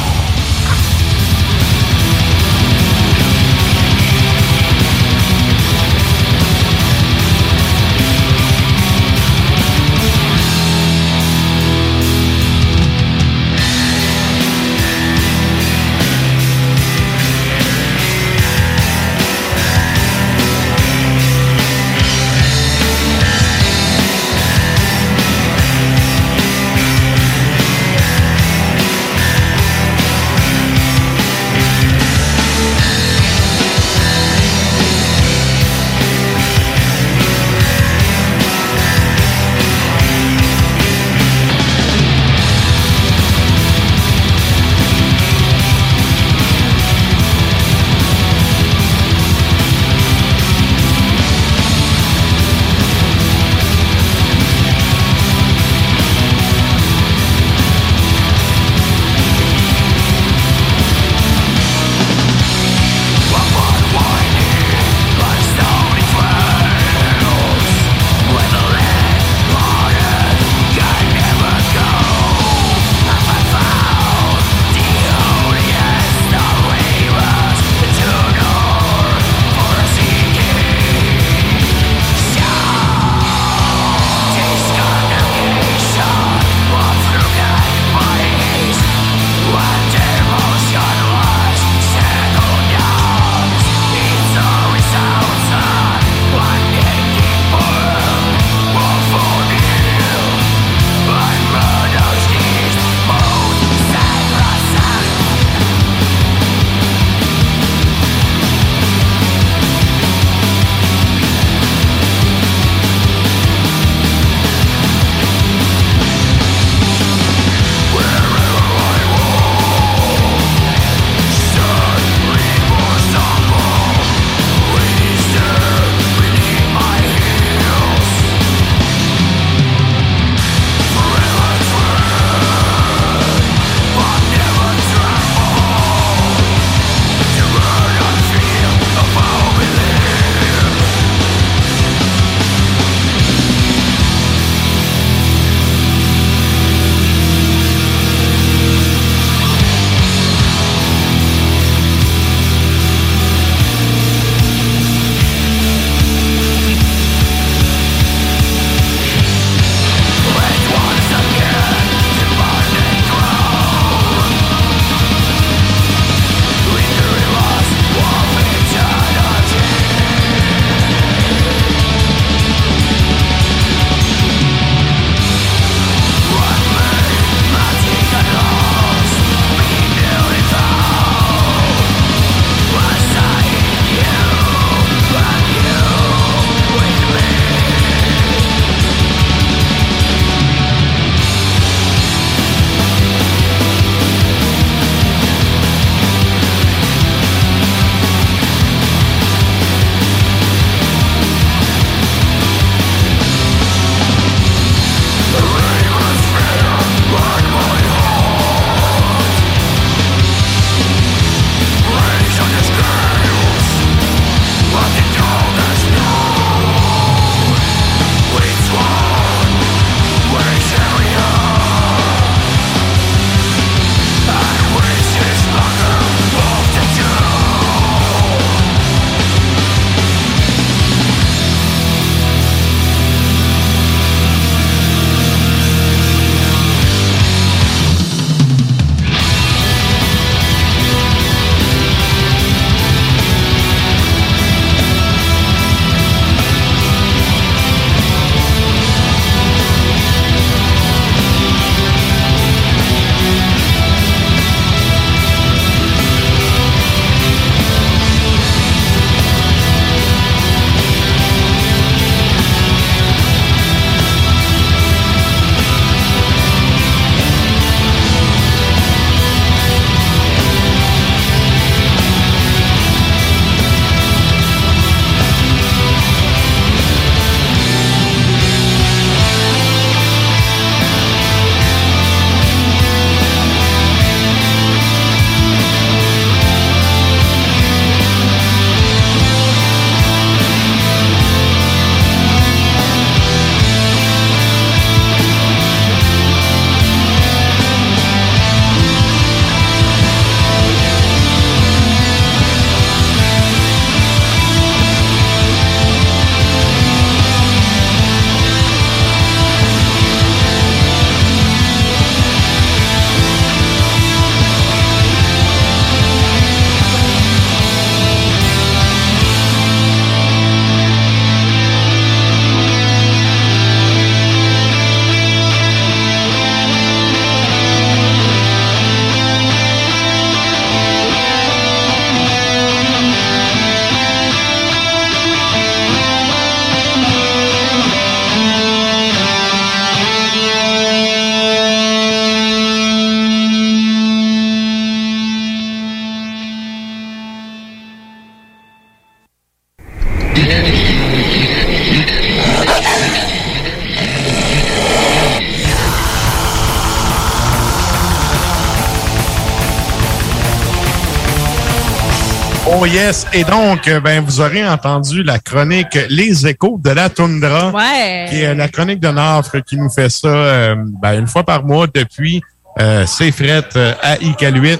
Yes. Et donc, euh, ben, vous aurez entendu la chronique Les échos de la toundra. Ouais. Qui est la chronique de Nafre qui nous fait ça euh, ben, une fois par mois depuis euh, ses frettes à Iqaluit.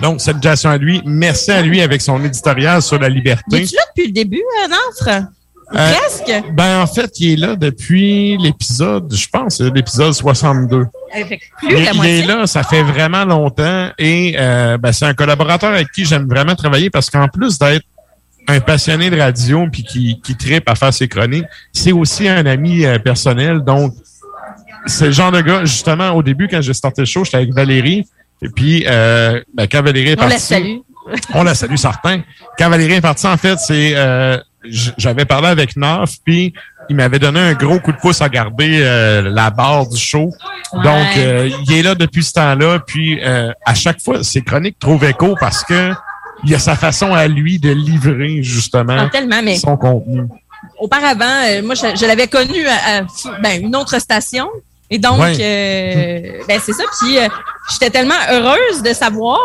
Donc, salutations à lui. Merci à lui avec son éditorial sur la liberté. Es-tu là depuis le début, Nafre? Euh, Presque. Ben, en fait, il est là depuis l'épisode, je pense, c'est l'épisode 62. Avec Il, la est là, ça fait vraiment longtemps et euh, ben, c'est un collaborateur avec qui j'aime vraiment travailler parce qu'en plus d'être un passionné de radio puis qui, qui tripe à faire ses chroniques, c'est aussi un ami euh, personnel. Donc, c'est le genre de gars, justement, au début, quand j'ai starté le show, j'étais avec Valérie. Et puis, euh, ben, quand Valérie est On la partie... salue. On la salue, certain. Quand Valérie est partie, en fait, c'est... j'avais parlé avec Naf, puis il m'avait donné un gros coup de pouce à garder euh, la barre du show. Ouais. Donc, euh, il est là depuis ce temps-là. Puis, euh, à chaque fois, ses chroniques trouvent écho parce que il a sa façon à lui de livrer, justement, Ah, tellement, mais- son contenu. Auparavant, euh, moi, je, je l'avais connu à, à, ben, une autre station. Et donc, Ouais. euh, ben, c'est ça. Puis, euh, j'étais tellement heureuse de savoir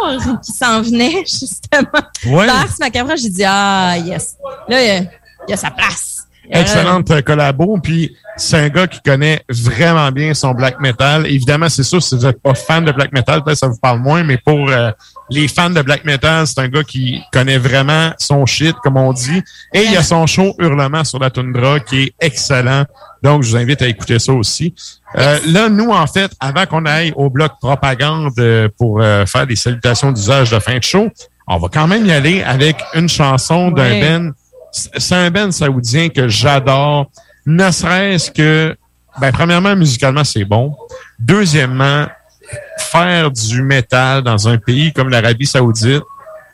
qu'il s'en venait, justement. Ouais. Dans Ars Macabra, j'ai dit, ah, yes. Là, il y a, il y a sa place. Excellente euh, collabo. Puis c'est un gars qui connaît vraiment bien son black metal. Évidemment, c'est sûr, si vous n'êtes pas fan de black metal, peut-être ça vous parle moins, mais pour euh, les fans de black metal, c'est un gars qui connaît vraiment son shit, comme on dit. Et il y a son show Hurlement sur la toundra qui est excellent. Donc, je vous invite à écouter ça aussi. Euh, là, nous, en fait, avant qu'on aille au bloc propagande euh, pour euh, faire des salutations d'usage de fin de show, on va quand même y aller avec une chanson d'un Ouais. Ben c'est un band saoudien que j'adore, ne serait-ce que, ben, premièrement, musicalement, c'est bon. Deuxièmement, faire du métal dans un pays comme l'Arabie saoudite,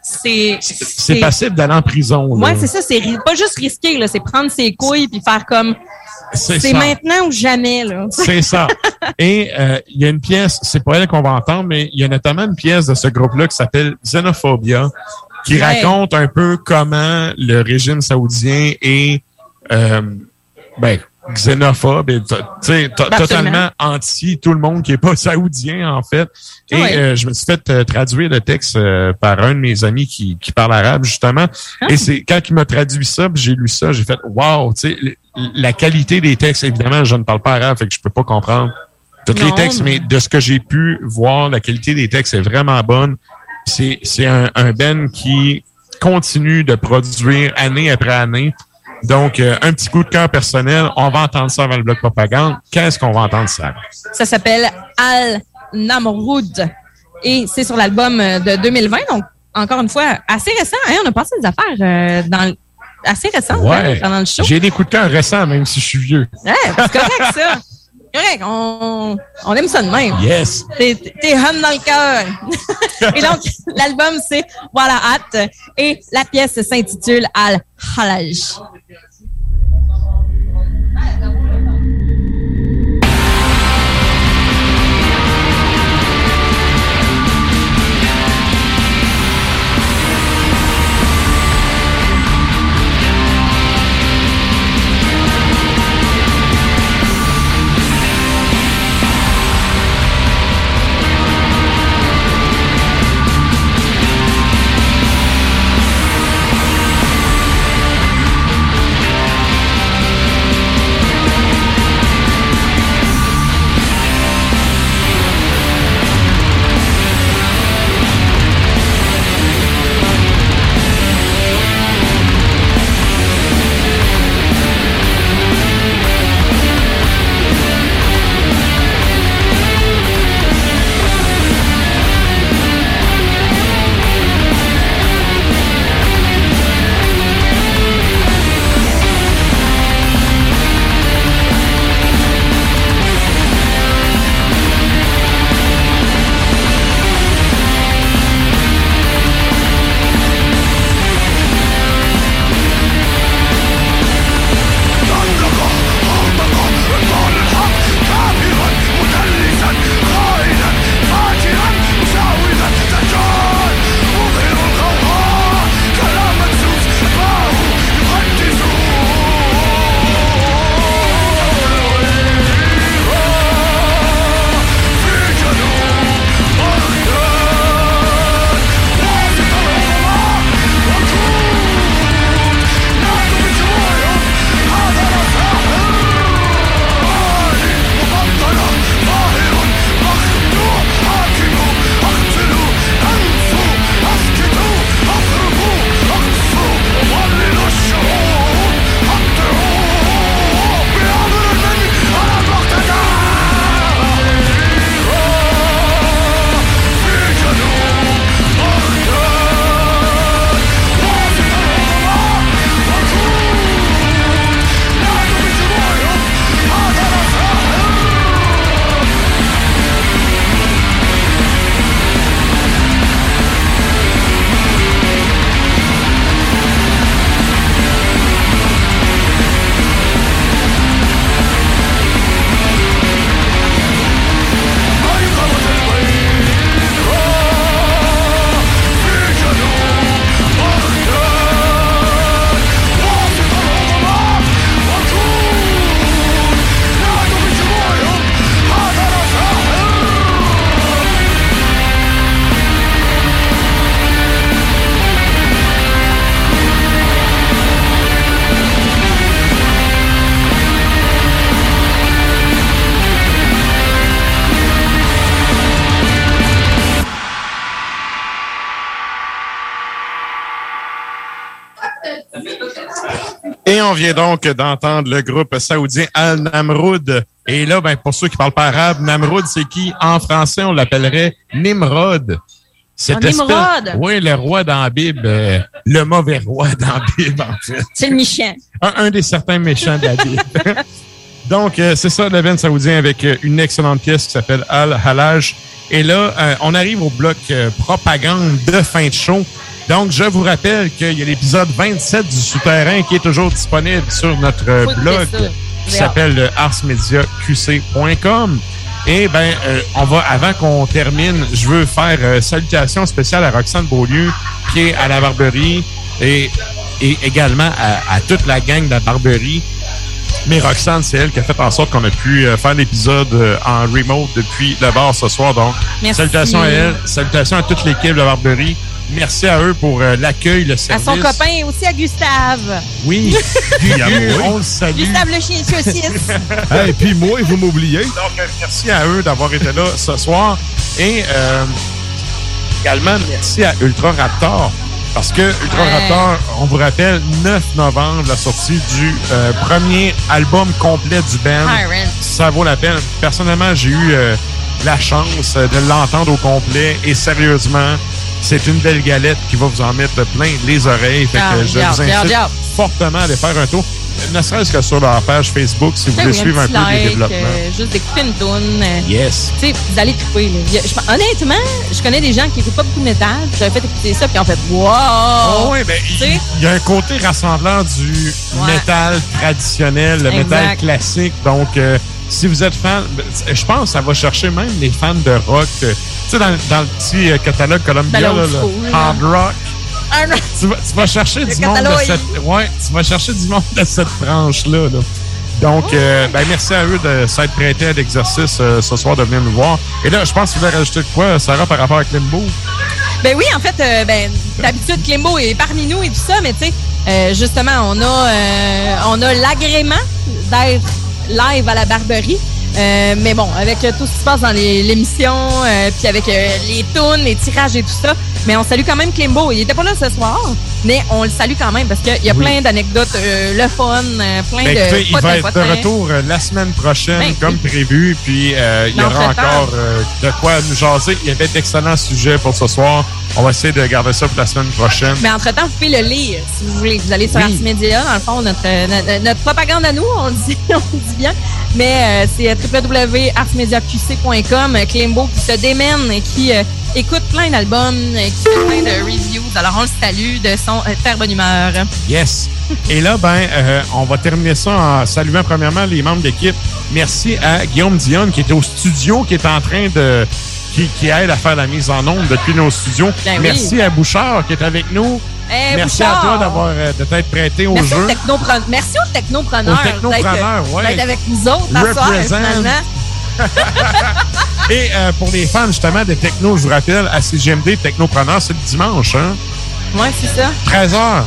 C'est. c'est passible d'aller en prison. là. Ouais, c'est ça. C'est pas juste risqué, là. C'est prendre ses couilles puis faire comme. C'est maintenant ou jamais, là. C'est ça. Et euh, il y a une pièce, c'est pas elle qu'on va entendre, mais il y a notamment une pièce de ce groupe-là qui s'appelle Xenophobia, qui Ouais. raconte un peu comment le régime saoudien est euh, ben, xénophobe et totalement anti tout le monde qui est pas saoudien, en fait. Et euh, je me suis fait euh, traduire le texte euh, par un de mes amis qui, qui parle arabe, justement. Ah. Et c'est quand il m'a traduit ça, j'ai lu ça, j'ai fait « Wow! » Tu sais, la qualité des textes, évidemment, je ne parle pas arabe, fait que je peux pas comprendre tous les textes, mais de ce que j'ai pu voir, la qualité des textes est vraiment bonne. C'est c'est un, un Ben qui continue de produire année après année. Donc, euh, un petit coup de cœur personnel. On va entendre ça avant le bloc propagande. Qu'est-ce qu'on va entendre, ça? Ça s'appelle Al Namroud. Et c'est sur l'album euh, de 2020. Donc, encore une fois, assez récent. Hein, on a passé des affaires euh, dans le- assez récentes hein, pendant le show. J'ai des coups de cœur récents, même si je suis vieux. Ouais, c'est correct, ça. Correct, on, on aime ça de même. Yes. T'es t'es hum dans le cœur. et donc, l'album, c'est Voilà Hâte. Et la pièce s'intitule Al vient donc d'entendre le groupe saoudien Al-Namroud. Et là, ben, pour ceux qui parlent pas arabe, Namroud, c'est qui? En français, on l'appellerait Nimrod. Cette Ah, Nimrod! Oui, le roi dans la Bible, euh, le mauvais roi dans la Bible, en fait. C'est le méchant. Un, un des certains méchants de la Bible. Donc, euh, c'est ça, l'event saoudien avec euh, une excellente pièce qui s'appelle Al-Halaj. Et là, euh, on arrive au bloc propagande de fin de show. Donc, je vous rappelle qu'il y a l'épisode 27 du Souterrain qui est toujours disponible sur notre Faut blog qui s'appelle arsmediaqc.com. Et ben, euh, on va, avant qu'on termine, je veux faire euh, salutations spéciales à Roxane Beaulieu, qui est à la Barberie, et, et également à, à toute la gang de la Barberie. Mais Roxane, c'est elle qui a fait en sorte qu'on a pu euh, faire l'épisode euh, en remote depuis le bar ce soir. Donc, Merci. salutations à elle, salutations à toute l'équipe de la Barberie. Merci à eux pour euh, l'accueil, le À service. son copain et aussi à Gustave. Oui, Gugu, on le salue. Gustave le chien saucisse. Et puis moi, vous m'oubliez. Donc, euh, merci à eux d'avoir été là ce soir. Et euh, également, merci à Ultra Raptor. Parce que Ultra Ouais. Raptor, on vous rappelle, 9 novembre, la sortie du euh, premier album complet du band. Tyrant. Ça vaut la peine. Personnellement, j'ai eu euh, la chance de l'entendre au complet. Et sérieusement, c'est une belle galette qui va vous en mettre plein les oreilles. Fait que Ah, je regarde, vous incite fortement à aller faire un tour. Ne serait-ce que sur leur page Facebook, si vous voulez suivre un peu les développements. euh, juste d'écouter une toune. euh, Yes. Tu sais, vous allez triper. Je honnêtement, je connais des gens qui écoutent pas beaucoup de métal. J'avais fait écouter ça, puis ont fait Wow! Oh, oui, ben, il y a un côté rassemblant du métal traditionnel, le métal classique. Donc, euh, si vous êtes fan, ben, je pense que ça va chercher même les fans de rock. Tu sais, dans, dans le petit euh, catalogue Columbia, Ben, là, l'old le school, là. hard rock, tu vas, tu vas chercher du monde de cette, ouais, tu vas chercher du monde de cette branche-là. là. Donc, euh, ben, merci à eux de s'être prêtés à l'exercice euh, ce soir de venir nous voir. Et là, je pense que tu voulais rajouter de quoi, Sarah, par rapport à Klimbo? Ben oui, en fait, euh, ben, d'habitude, Clémo est parmi nous et tout ça, mais tu sais, justement, on a, on a l'agrément d'être live à la Barberie. Euh, mais bon, avec euh, tout ce qui se passe dans l'émission, euh, puis avec euh, les tunes, les tirages et tout ça, mais on salue quand même Klimbo. Il était pas là ce soir, mais on le salue quand même parce qu'il y a Oui. plein d'anecdotes, euh, le fun, plein Ben, de écoutez, il potins, va être de retour la semaine prochaine, Ben, comme prévu. Puis euh, il y aura L'entretemps. encore de quoi nous jaser. Il y avait d'excellents sujets pour ce soir. On va essayer de garder ça pour la semaine prochaine. Mais entre-temps, vous pouvez le lire si vous voulez. Vous allez sur Oui. Media, dans le fond, notre, euh, notre, notre propagande à nous, on le dit, on le dit bien. Mais euh, c'est euh, Clembo qui se démène et qui euh, écoute plein d'albums, qui fait plein de reviews. Alors, on le salue de son euh, très bonne humeur. Yes. Et là, ben, on va terminer ça en saluant premièrement les membres d'équipe. Merci à Guillaume Dionne qui était au studio, qui est en train de. Qui, qui aide à faire la mise en onde depuis nos studios. Ben oui. Merci à Bouchard qui est avec nous. Hey, Merci Bouchard! à toi d'avoir euh, de t'être prêté au Merci jeu. aux, Merci aux technopreneurs. Aux technopreneurs, d'être, ouais. d'être avec nous autres, à soir, Represent. finalement. Et euh, pour les fans justement des techno, je vous rappelle, à CGMD Technopreneur, c'est le dimanche, hein? Ouais, c'est ça. 13h.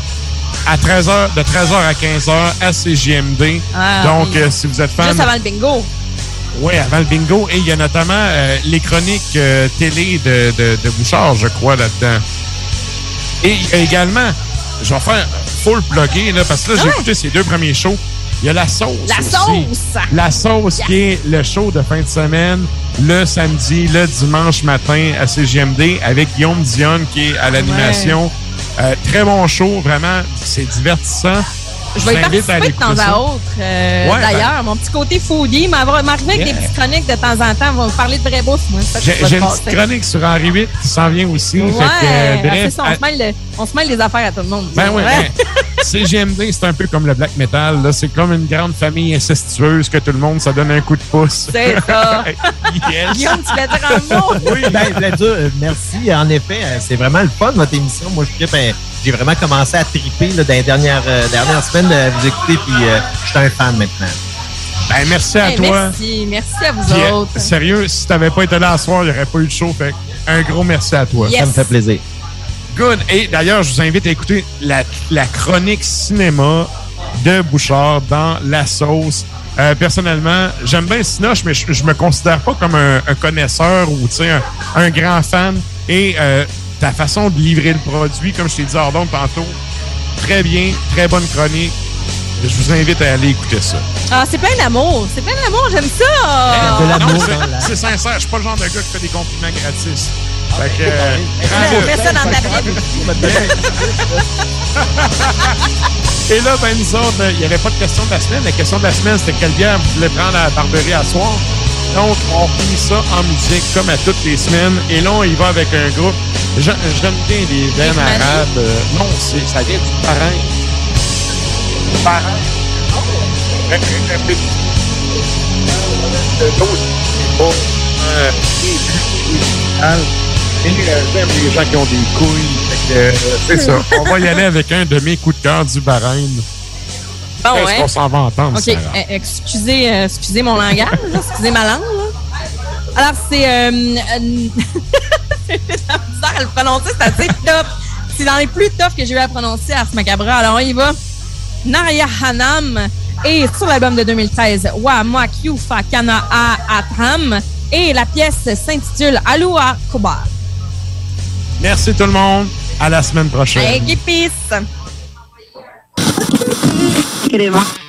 À 13h, de 13h à 15h à CGMD. Ah, Donc, oui. euh, si vous êtes fan. Juste avant le bingo. Oui, avant le bingo. Et il y a notamment euh, les chroniques euh, télé de, de, de Bouchard, je crois, là-dedans. Et il y a également, je vais faire full plugger, là, parce que là, j'ai Ouais. écouté ces deux premiers shows. Il y a la sauce. La aussi. sauce! La sauce qui est le show de fin de semaine, le samedi, le dimanche matin à CGMD avec Guillaume Dionne qui est à l'animation. Euh, très bon show, vraiment, c'est divertissant. Je vais y participer de temps écouter à ça. autre. euh, Ouais, ben- D'ailleurs, mon petit côté foodie m'arriver m'arriver avec Yeah. des petites chroniques de temps en temps. On va vous parler de vraie bouffe, moi. Ça J'ai une petite chronique sur Henri VIII qui s'en vient aussi. Ouais, Fait que, euh, c'est bref, ça, on, à- se mêle on se mêle des affaires à tout le monde. Ben oui, Ouais. ben, CGMD, c'est un peu comme le black metal. là. C'est comme une grande famille incestueuse que tout le monde, ça donne un coup de pouce. C'est ça. yes. Guillaume, tu voulais dire un mot? Oui, ben, je voulais dire, euh, merci. En effet, euh, c'est vraiment le fun, votre émission. Moi, je euh, j'ai vraiment commencé à triper là, dans les dernières, euh, dernières semaines de vous écouter, puis euh, je suis un fan maintenant. Ben, merci à Hey, toi. Merci, merci à vous Puis, euh, autres. sérieux, si t'avais pas été là ce soir, il n'y aurait pas eu de show. Fait un gros merci à toi. Yes. Ça me fait plaisir. Good. Et d'ailleurs, je vous invite à écouter la, la chronique cinéma de Bouchard dans La Sauce. Euh, personnellement, j'aime bien Sinoche, mais je, je me considère pas comme un, un connaisseur ou tu sais, un, un grand fan. Et euh, ta façon de livrer le produit, comme je t'ai dit hors d'onde tantôt, très bien, très bonne chronique. Je vous invite à aller écouter ça. Ah, c'est plein d'amour. C'est plein d'amour, j'aime ça. Non, c'est- C'est sincère, je suis pas le genre de gars qui fait des compliments gratis. Fait que, euh. Mets ça dans ta Bible. Et là, ben, nous autres, euh, il n'y avait pas de question de la semaine. La question de la semaine, c'était quelle bière vous voulez prendre à la barberie à soir? Donc, on finit ça en musique, comme à toutes les semaines. Et là, on y va avec un groupe. J'aime bien les Mali? arabes. Euh, non, c'est- ça vient du parrain. Parrain. Et j'aime les gens qui ont des couilles. Euh, c'est ça. On va y aller avec un de mes coups de cœur du Bahreïn. Bon, Est-ce ouais? qu'on s'en va entendre, OK. Sarah? euh, excusez, euh, excusez mon langage, là, excusez ma langue. là. Alors, c'est. Euh, euh, de la misère à le prononcer, c'est assez top. C'est dans les plus tough que j'ai eu à prononcer à ce macabre. Alors, on y va. Narya Hanam. Et sur l'album de 2013, Wa Yufa Kana A Atram. Et la pièce s'intitule Alua Kobar. Merci tout le monde. À la semaine prochaine. Hey, peace!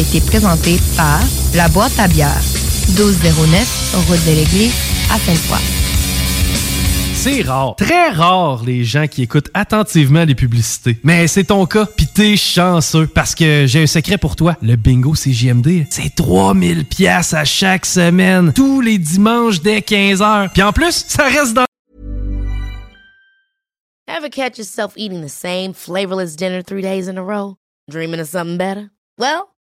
Été présenté par La Boîte à bière, 1209, route de l'église, à Sainte-Foy. C'est rare, très rare les gens qui écoutent attentivement les publicités. Mais c'est ton cas, pis t'es chanceux parce que j'ai un secret pour toi. Le bingo CJMD, c'est 3000 pièces à chaque semaine, tous les dimanches dès 15h. Puis en plus, ça reste dans Ever catch yourself eating the same flavorless dinner three days in a row? Dreaming of something better? Well,